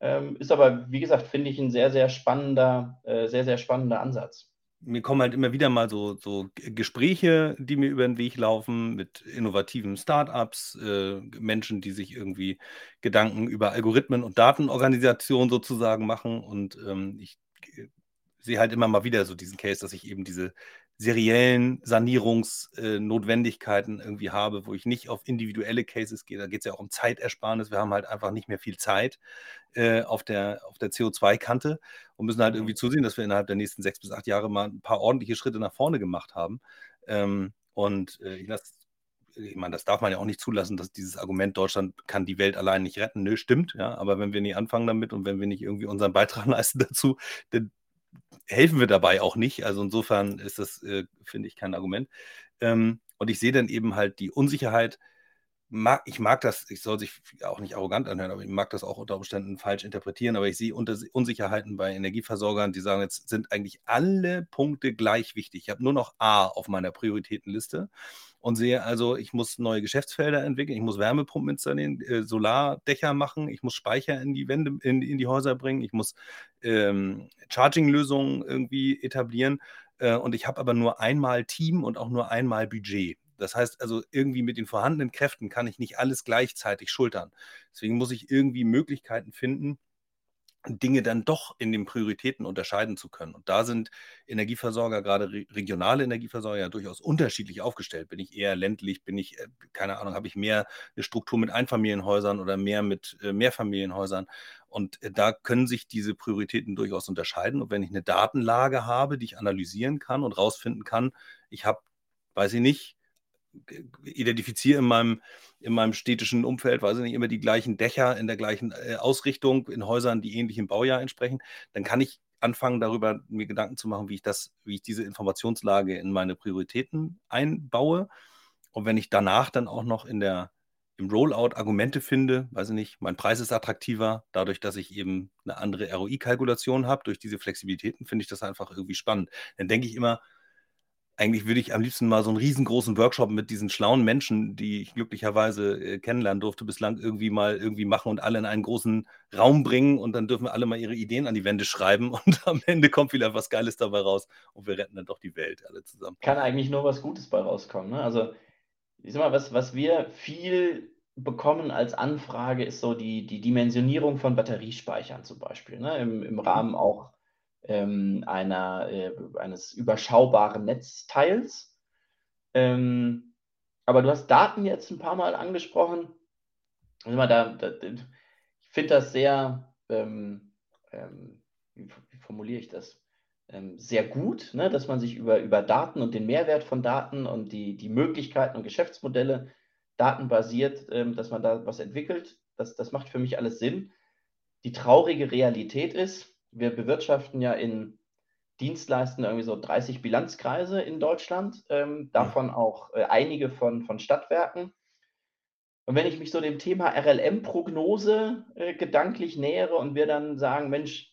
Ähm, ist aber, wie gesagt, finde ich ein sehr, sehr spannender, äh, sehr, sehr spannender Ansatz mir kommen halt immer wieder mal so, so Gespräche, die mir über den Weg laufen mit innovativen Startups, äh, Menschen, die sich irgendwie Gedanken über Algorithmen und Datenorganisation sozusagen machen. Und ähm, ich sehe halt immer mal wieder so diesen Case, dass ich eben diese seriellen Sanierungsnotwendigkeiten äh, irgendwie habe, wo ich nicht auf individuelle Cases gehe. Da geht es ja auch um Zeitersparnis. Wir haben halt einfach nicht mehr viel Zeit äh, auf der, auf der CO2-Kante und müssen halt irgendwie zusehen, dass wir innerhalb der nächsten sechs bis acht Jahre mal ein paar ordentliche Schritte nach vorne gemacht haben. Ähm, und äh, ich lasse ich meine, das darf man ja auch nicht zulassen, dass dieses Argument, Deutschland kann die Welt allein nicht retten. Nö, stimmt, ja, aber wenn wir nicht anfangen damit und wenn wir nicht irgendwie unseren Beitrag leisten dazu, dann helfen wir dabei auch nicht. Also insofern ist das, äh, finde ich, kein Argument. Ähm, und ich sehe dann eben halt die Unsicherheit. Mag, ich mag das, ich soll sich auch nicht arrogant anhören, aber ich mag das auch unter Umständen falsch interpretieren. Aber ich sehe Unsicherheiten bei Energieversorgern, die sagen, jetzt sind eigentlich alle Punkte gleich wichtig. Ich habe nur noch A auf meiner Prioritätenliste und sehe also, ich muss neue Geschäftsfelder entwickeln, ich muss Wärmepumpen installieren, äh, Solardächer machen, ich muss Speicher in die Wände, in, in die Häuser bringen, ich muss ähm, Charging-Lösungen irgendwie etablieren. Äh, und ich habe aber nur einmal Team und auch nur einmal Budget. Das heißt also, irgendwie mit den vorhandenen Kräften kann ich nicht alles gleichzeitig schultern. Deswegen muss ich irgendwie Möglichkeiten finden, Dinge dann doch in den Prioritäten unterscheiden zu können. Und da sind Energieversorger, gerade re regionale Energieversorger, ja durchaus unterschiedlich aufgestellt. Bin ich eher ländlich, bin ich, äh, keine Ahnung, habe ich mehr eine Struktur mit Einfamilienhäusern oder mehr mit äh, Mehrfamilienhäusern? Und äh, da können sich diese Prioritäten durchaus unterscheiden. Und wenn ich eine Datenlage habe, die ich analysieren kann und rausfinden kann, ich habe, weiß ich nicht, identifiziere in meinem, in meinem städtischen Umfeld, weiß ich nicht, immer die gleichen Dächer in der gleichen äh, Ausrichtung, in Häusern, die ähnlich im Baujahr entsprechen, dann kann ich anfangen, darüber mir Gedanken zu machen, wie ich das, wie ich diese Informationslage in meine Prioritäten einbaue. Und wenn ich danach dann auch noch in der, im Rollout Argumente finde, weiß ich nicht, mein Preis ist attraktiver, dadurch, dass ich eben eine andere ROI-Kalkulation habe, durch diese Flexibilitäten, finde ich das einfach irgendwie spannend. Dann denke ich immer, eigentlich würde ich am liebsten mal so einen riesengroßen Workshop mit diesen schlauen Menschen, die ich glücklicherweise äh, kennenlernen durfte, bislang irgendwie mal irgendwie machen und alle in einen großen Raum bringen und dann dürfen wir alle mal ihre Ideen an die Wände schreiben und am Ende kommt wieder was Geiles dabei raus und wir retten dann doch die Welt alle zusammen. Kann eigentlich nur was Gutes bei rauskommen. Ne? Also, ich sag mal, was, was wir viel bekommen als Anfrage, ist so die, die Dimensionierung von Batteriespeichern zum Beispiel. Ne? Im, Im Rahmen auch ähm, einer, äh, eines überschaubaren Netzteils. Ähm, aber du hast Daten jetzt ein paar Mal angesprochen. Also mal, da, da, ich finde das sehr, ähm, ähm, wie, wie, formuliere ich das? Ähm, sehr gut, ne, dass man sich über, über Daten und den Mehrwert von Daten und die, die Möglichkeiten und Geschäftsmodelle datenbasiert, ähm, dass man da was entwickelt. Das, das macht für mich alles Sinn. Die traurige Realität ist, wir bewirtschaften ja in Dienstleistungen irgendwie so 30 Bilanzkreise in Deutschland, ähm, davon auch äh, einige von, von Stadtwerken. Und wenn ich mich so dem Thema RLM-Prognose äh, gedanklich nähere und wir dann sagen, Mensch,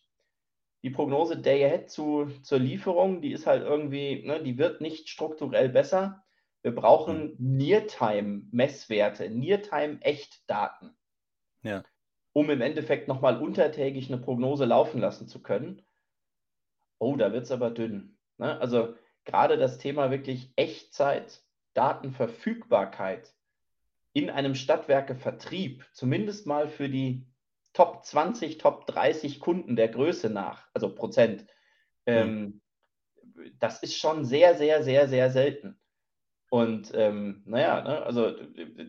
die Prognose Day Ahead zu, zur Lieferung, die ist halt irgendwie, ne, die wird nicht strukturell besser. Wir brauchen mhm. Near-Time-Messwerte, Near-Time-Echtdaten. Ja um im Endeffekt nochmal untertägig eine Prognose laufen lassen zu können. Oh, da wird es aber dünn. Ne? Also gerade das Thema wirklich Echtzeit, Datenverfügbarkeit in einem Stadtwerkevertrieb, zumindest mal für die Top 20, Top 30 Kunden der Größe nach, also Prozent, mhm. ähm, das ist schon sehr, sehr, sehr, sehr selten. Und ähm, naja, ne, also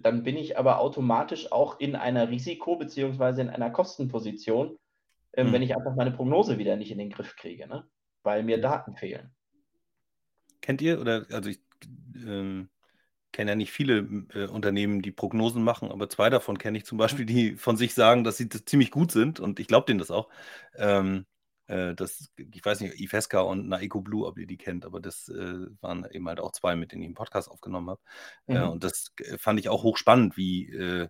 dann bin ich aber automatisch auch in einer Risiko- bzw. in einer Kostenposition, ähm, hm. wenn ich einfach meine Prognose wieder nicht in den Griff kriege, ne? weil mir Daten fehlen. Kennt ihr, oder also ich ähm, kenne ja nicht viele äh, Unternehmen, die Prognosen machen, aber zwei davon kenne ich zum Beispiel, die von sich sagen, dass sie ziemlich gut sind und ich glaube denen das auch. Ähm, äh, das, ich weiß nicht, Ifesca und Naiko Blue, ob ihr die kennt, aber das äh, waren eben halt auch zwei, mit denen ich einen Podcast aufgenommen habe. Äh, mhm. Äh, und das fand ich auch hochspannend, wie, äh,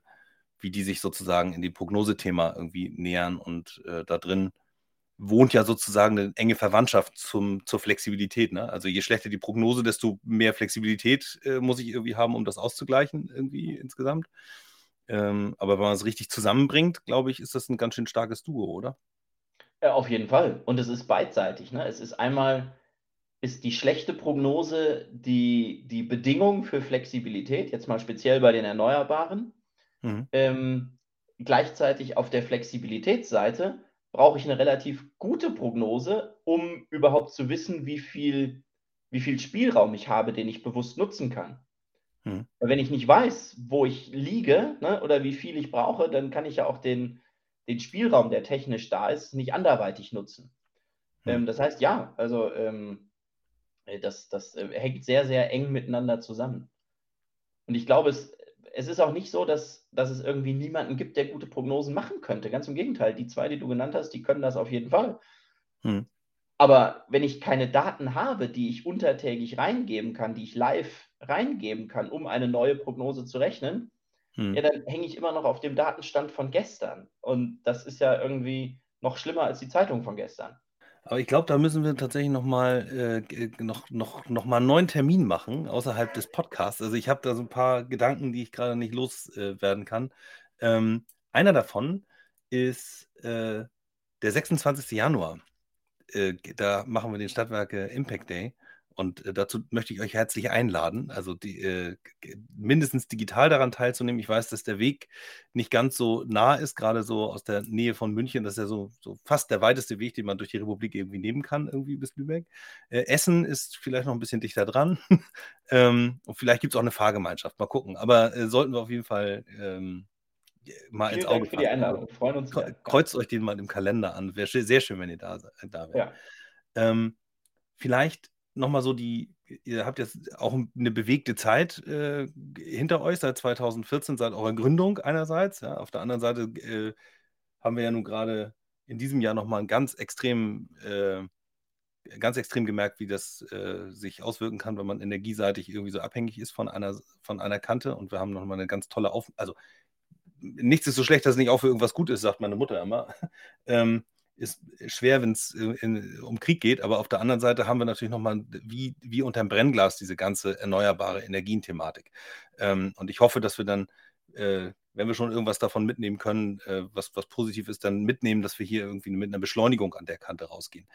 wie die sich sozusagen in dem Prognosethema irgendwie nähern und äh, da drin wohnt ja sozusagen eine enge Verwandtschaft zum, zur Flexibilität. Ne? Also je schlechter die Prognose, desto mehr Flexibilität muss ich irgendwie haben, um das auszugleichen, irgendwie insgesamt. Ähm, aber wenn man es richtig zusammenbringt, glaube ich, ist das ein ganz schön starkes Duo, oder? Ja, auf jeden Fall. Und es ist beidseitig. Ne? Es ist einmal ist die schlechte Prognose die, die Bedingung für Flexibilität, jetzt mal speziell bei den Erneuerbaren. Mhm. Ähm, gleichzeitig auf der Flexibilitätsseite brauche ich eine relativ gute Prognose, um überhaupt zu wissen, wie viel, wie viel Spielraum ich habe, den ich bewusst nutzen kann. Mhm. Wenn ich nicht weiß, wo ich liege ne, oder wie viel ich brauche, dann kann ich ja auch den, den Spielraum, der technisch da ist, nicht anderweitig nutzen. Hm. Ähm, das heißt, ja, also ähm, äh, das, das äh, hängt sehr, sehr eng miteinander zusammen. Und ich glaube, es, es ist auch nicht so, dass, dass es irgendwie niemanden gibt, der gute Prognosen machen könnte. Ganz im Gegenteil, die zwei, die du genannt hast, die können das auf jeden Fall. Hm. Aber wenn ich keine Daten habe, die ich untertägig reingeben kann, die ich live reingeben kann, um eine neue Prognose zu rechnen, hm. ja, dann hänge ich immer noch auf dem Datenstand von gestern. Und das ist ja irgendwie noch schlimmer als die Zeitung von gestern. Aber ich glaube, da müssen wir tatsächlich noch mal, äh, noch, noch, noch mal einen neuen Termin machen, außerhalb des Podcasts. Also ich habe da so ein paar Gedanken, die ich gerade nicht loswerden äh, kann. Ähm, einer davon ist äh, der 26. Januar. Äh, da machen wir den Stadtwerke Impact Day. Und äh, dazu möchte ich euch herzlich einladen, also die, äh, mindestens digital daran teilzunehmen. Ich weiß, dass der Weg nicht ganz so nah ist, gerade so aus der Nähe von München. Das ist ja so, so fast der weiteste Weg, den man durch die Republik irgendwie nehmen kann, irgendwie bis Lübeck. Äh, Essen ist vielleicht noch ein bisschen dichter dran. ähm, und vielleicht gibt es auch eine Fahrgemeinschaft. Mal gucken. Aber äh, sollten wir auf jeden Fall ähm, mal Vielen ins Auge Dank für die Einladung. Freuen uns. Kreuzt euch den mal im Kalender an. Wäre sehr schön, wenn ihr da, da wärt. Ja. Ähm, vielleicht nochmal so die, ihr habt jetzt auch eine bewegte Zeit äh, hinter euch seit 2014, seit eurer Gründung einerseits. Ja, auf der anderen Seite äh, haben wir ja nun gerade in diesem Jahr nochmal ganz extrem, äh, ganz extrem gemerkt, wie das äh, sich auswirken kann, wenn man energieseitig irgendwie so abhängig ist von einer, von einer Kante. Und wir haben nochmal eine ganz tolle Auf, also nichts ist so schlecht, dass es nicht auch für irgendwas gut ist, sagt meine Mutter immer. ähm, ist schwer, wenn es um Krieg geht, aber auf der anderen Seite haben wir natürlich nochmal wie, wie unterm Brennglas diese ganze erneuerbare Energien-Thematik. Ähm, und ich hoffe, dass wir dann, äh, wenn wir schon irgendwas davon mitnehmen können, äh, was, was positiv ist, dann mitnehmen, dass wir hier irgendwie mit einer Beschleunigung an der Kante rausgehen.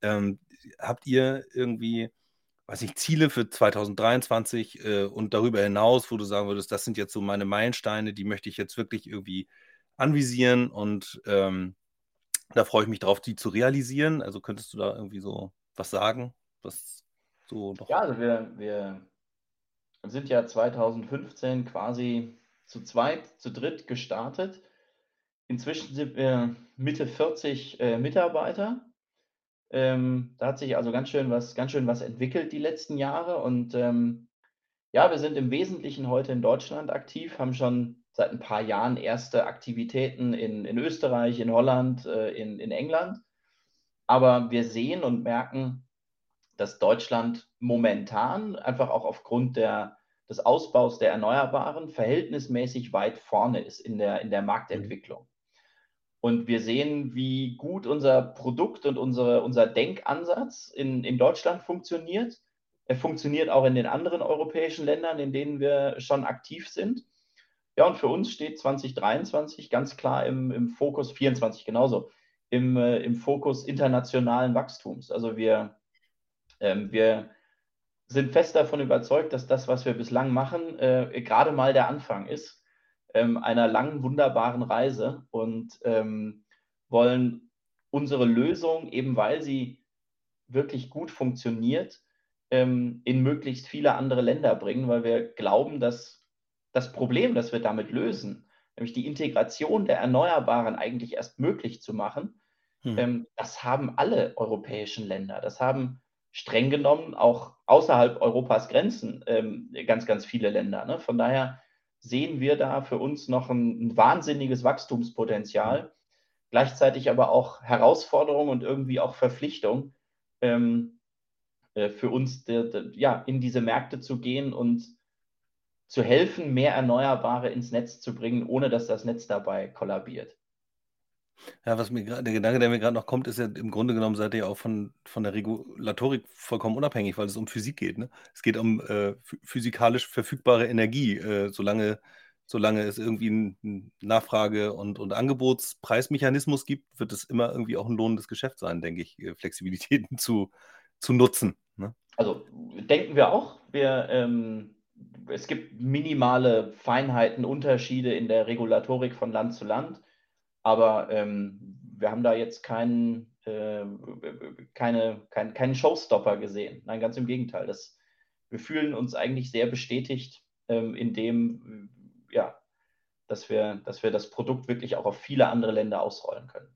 Ähm, habt ihr irgendwie, weiß ich, Ziele für 2023 äh, und darüber hinaus, wo du sagen würdest, das sind jetzt so meine Meilensteine, die möchte ich jetzt wirklich irgendwie anvisieren und ähm, da freue ich mich drauf, die zu realisieren. Also könntest du da irgendwie so was sagen? Was so noch... Ja, also wir, wir sind ja 2015 quasi zu zweit, zu dritt gestartet. Inzwischen sind wir Mitte 40 äh, Mitarbeiter. Ähm, da hat sich also ganz schön was, ganz schön was entwickelt die letzten Jahre. Und ähm, ja, wir sind im Wesentlichen heute in Deutschland aktiv, haben schon seit ein paar Jahren erste Aktivitäten in, in Österreich, in Holland, äh, in, in England. Aber wir sehen und merken, dass Deutschland momentan einfach auch aufgrund der, des Ausbaus der Erneuerbaren verhältnismäßig weit vorne ist in der, in der Marktentwicklung. Und wir sehen, wie gut unser Produkt und unsere, unser Denkansatz in, in Deutschland funktioniert. Er funktioniert auch in den anderen europäischen Ländern, in denen wir schon aktiv sind. Ja, und für uns steht 2023 ganz klar im, im Fokus, 24 genauso, im, äh, im Fokus internationalen Wachstums. Also wir, ähm, wir sind fest davon überzeugt, dass das, was wir bislang machen, äh, gerade mal der Anfang ist ähm, einer langen, wunderbaren Reise und ähm, wollen unsere Lösung, eben weil sie wirklich gut funktioniert, ähm, in möglichst viele andere Länder bringen, weil wir glauben, dass das Problem, das wir damit lösen, nämlich die Integration der Erneuerbaren eigentlich erst möglich zu machen, hm. ähm, das haben alle europäischen Länder. Das haben streng genommen auch außerhalb Europas Grenzen ähm, ganz, ganz viele Länder. Ne? Von daher sehen wir da für uns noch ein, ein wahnsinniges Wachstumspotenzial, hm. gleichzeitig aber auch Herausforderung und irgendwie auch Verpflichtung ähm, äh, für uns, de, de, ja, in diese Märkte zu gehen und zu helfen, mehr Erneuerbare ins Netz zu bringen, ohne dass das Netz dabei kollabiert. Ja, was mir der Gedanke, der mir gerade noch kommt, ist ja im Grunde genommen seid ihr auch von, von der Regulatorik vollkommen unabhängig, weil es um Physik geht. Ne? Es geht um äh, physikalisch verfügbare Energie. Äh, solange, solange es irgendwie einen Nachfrage- und, und Angebotspreismechanismus gibt, wird es immer irgendwie auch ein lohnendes Geschäft sein, denke ich, äh, Flexibilitäten zu, zu nutzen. Ne? Also denken wir auch. Wir ähm, es gibt minimale Feinheiten, Unterschiede in der Regulatorik von Land zu Land, aber ähm, wir haben da jetzt keinen, äh, keine, kein, keinen Showstopper gesehen. Nein, ganz im Gegenteil. Das, wir fühlen uns eigentlich sehr bestätigt ähm, in dem, ja, dass wir, dass wir das Produkt wirklich auch auf viele andere Länder ausrollen können.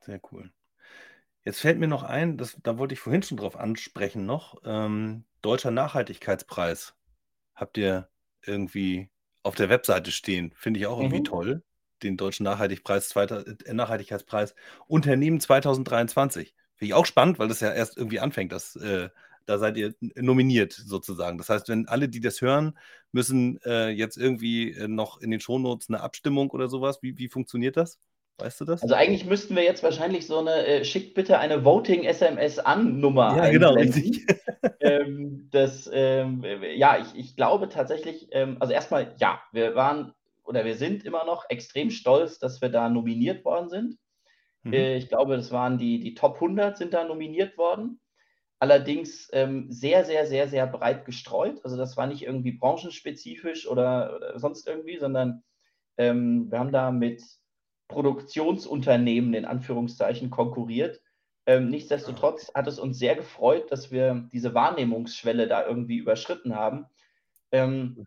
Sehr cool. Jetzt fällt mir noch ein, das, da wollte ich vorhin schon drauf ansprechen noch, ähm, Deutscher Nachhaltigkeitspreis habt ihr irgendwie auf der Webseite stehen. Finde ich auch irgendwie mhm. toll. Den Deutschen Nachhaltigpreis, zweiter, äh, Nachhaltigkeitspreis Unternehmen 2023. Finde ich auch spannend, weil das ja erst irgendwie anfängt, dass äh, da seid ihr nominiert sozusagen. Das heißt, wenn alle, die das hören, müssen äh, jetzt irgendwie äh, noch in den Shownotes eine Abstimmung oder sowas. Wie, wie funktioniert das? Weißt du das? Also eigentlich müssten wir jetzt wahrscheinlich so eine, äh, schickt bitte eine Voting-SMS an Nummer. Ja, genau, richtig. ähm, das, ähm, ja, ich, ich glaube tatsächlich, ähm, also erstmal, ja, wir waren oder wir sind immer noch extrem stolz, dass wir da nominiert worden sind. Mhm. Äh, ich glaube, das waren die, die Top 100 sind da nominiert worden. Allerdings ähm, sehr, sehr, sehr, sehr breit gestreut. Also das war nicht irgendwie branchenspezifisch oder, oder sonst irgendwie, sondern ähm, wir haben da mit Produktionsunternehmen in Anführungszeichen konkurriert. Ähm, nichtsdestotrotz hat es uns sehr gefreut, dass wir diese Wahrnehmungsschwelle da irgendwie überschritten haben. Ähm,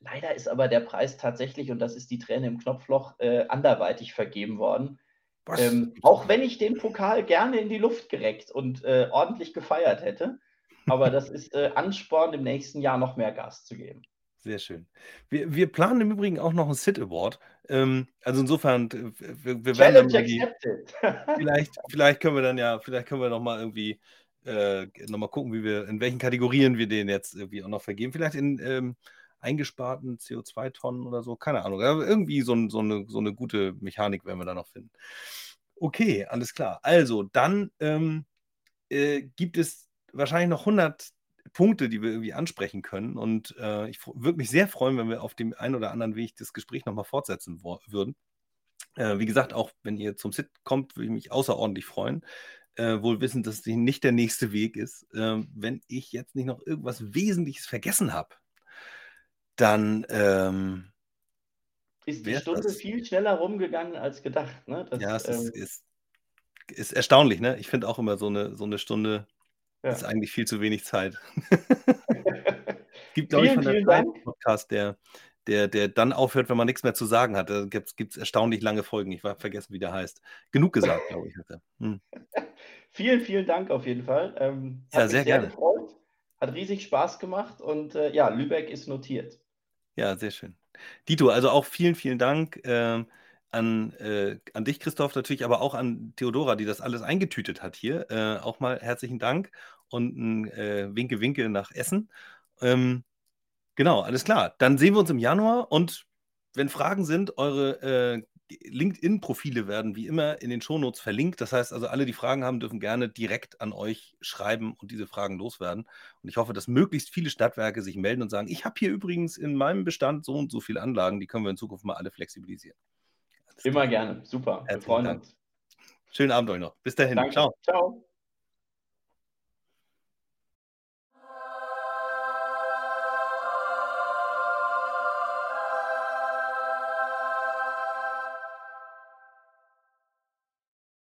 leider ist aber der Preis tatsächlich, und das ist die Träne im Knopfloch, äh, anderweitig vergeben worden. Ähm, auch wenn ich den Pokal gerne in die Luft gereckt und äh, ordentlich gefeiert hätte. Aber das ist äh, Ansporn, im nächsten Jahr noch mehr Gas zu geben. Sehr schön. Wir, wir planen im Übrigen auch noch einen Sit Award. Ähm, also insofern, wir, wir werden dann die, vielleicht, vielleicht können wir dann ja, vielleicht können wir noch mal irgendwie äh, noch mal gucken, wie wir in welchen Kategorien wir den jetzt irgendwie auch noch vergeben. Vielleicht in ähm, eingesparten CO2-Tonnen oder so, keine Ahnung. Aber irgendwie so, so, eine, so eine gute Mechanik werden wir da noch finden. Okay, alles klar. Also dann ähm, äh, gibt es wahrscheinlich noch 100 Punkte, die wir irgendwie ansprechen können. Und äh, ich würde mich sehr freuen, wenn wir auf dem einen oder anderen Weg das Gespräch nochmal fortsetzen würden. Äh, wie gesagt, auch wenn ihr zum Sit kommt, würde ich mich außerordentlich freuen. Äh, wohl wissend, dass es nicht der nächste Weg ist. Äh, wenn ich jetzt nicht noch irgendwas Wesentliches vergessen habe, dann ähm, ist die Stunde das, viel schneller rumgegangen als gedacht. Ne? Das, ja, es ähm, ist, ist, ist, erstaunlich. Ne? Ich finde auch immer so eine, so eine Stunde ja. ist eigentlich viel zu wenig Zeit. gibt, glaube ich, von der Podcast, der, der, der dann aufhört, wenn man nichts mehr zu sagen hat. Da gibt es erstaunlich lange Folgen. Ich war vergessen, wie der heißt. Genug gesagt, glaube ich. Hm. vielen, vielen Dank auf jeden Fall. Ähm, ja, sehr, sehr gerne. Gefreut. Hat riesig Spaß gemacht und äh, ja, Lübeck ist notiert. Ja, sehr schön. Dito, also auch vielen, vielen Dank äh, an, äh, an dich, Christoph, natürlich, aber auch an Theodora, die das alles eingetütet hat hier. Äh, auch mal herzlichen Dank und ein äh, Winke, Winke nach Essen. Ähm, genau, alles klar. Dann sehen wir uns im Januar und wenn Fragen sind, eure äh, LinkedIn-Profile werden wie immer in den Shownotes verlinkt. Das heißt also, alle, die Fragen haben, dürfen gerne direkt an euch schreiben und diese Fragen loswerden. Und ich hoffe, dass möglichst viele Stadtwerke sich melden und sagen, ich habe hier übrigens in meinem Bestand so und so viele Anlagen, die können wir in Zukunft mal alle flexibilisieren. Immer gerne. Super. Wir freuen Dank. uns. Schönen Abend euch noch. Bis dahin. Danke. Ciao. Ciao.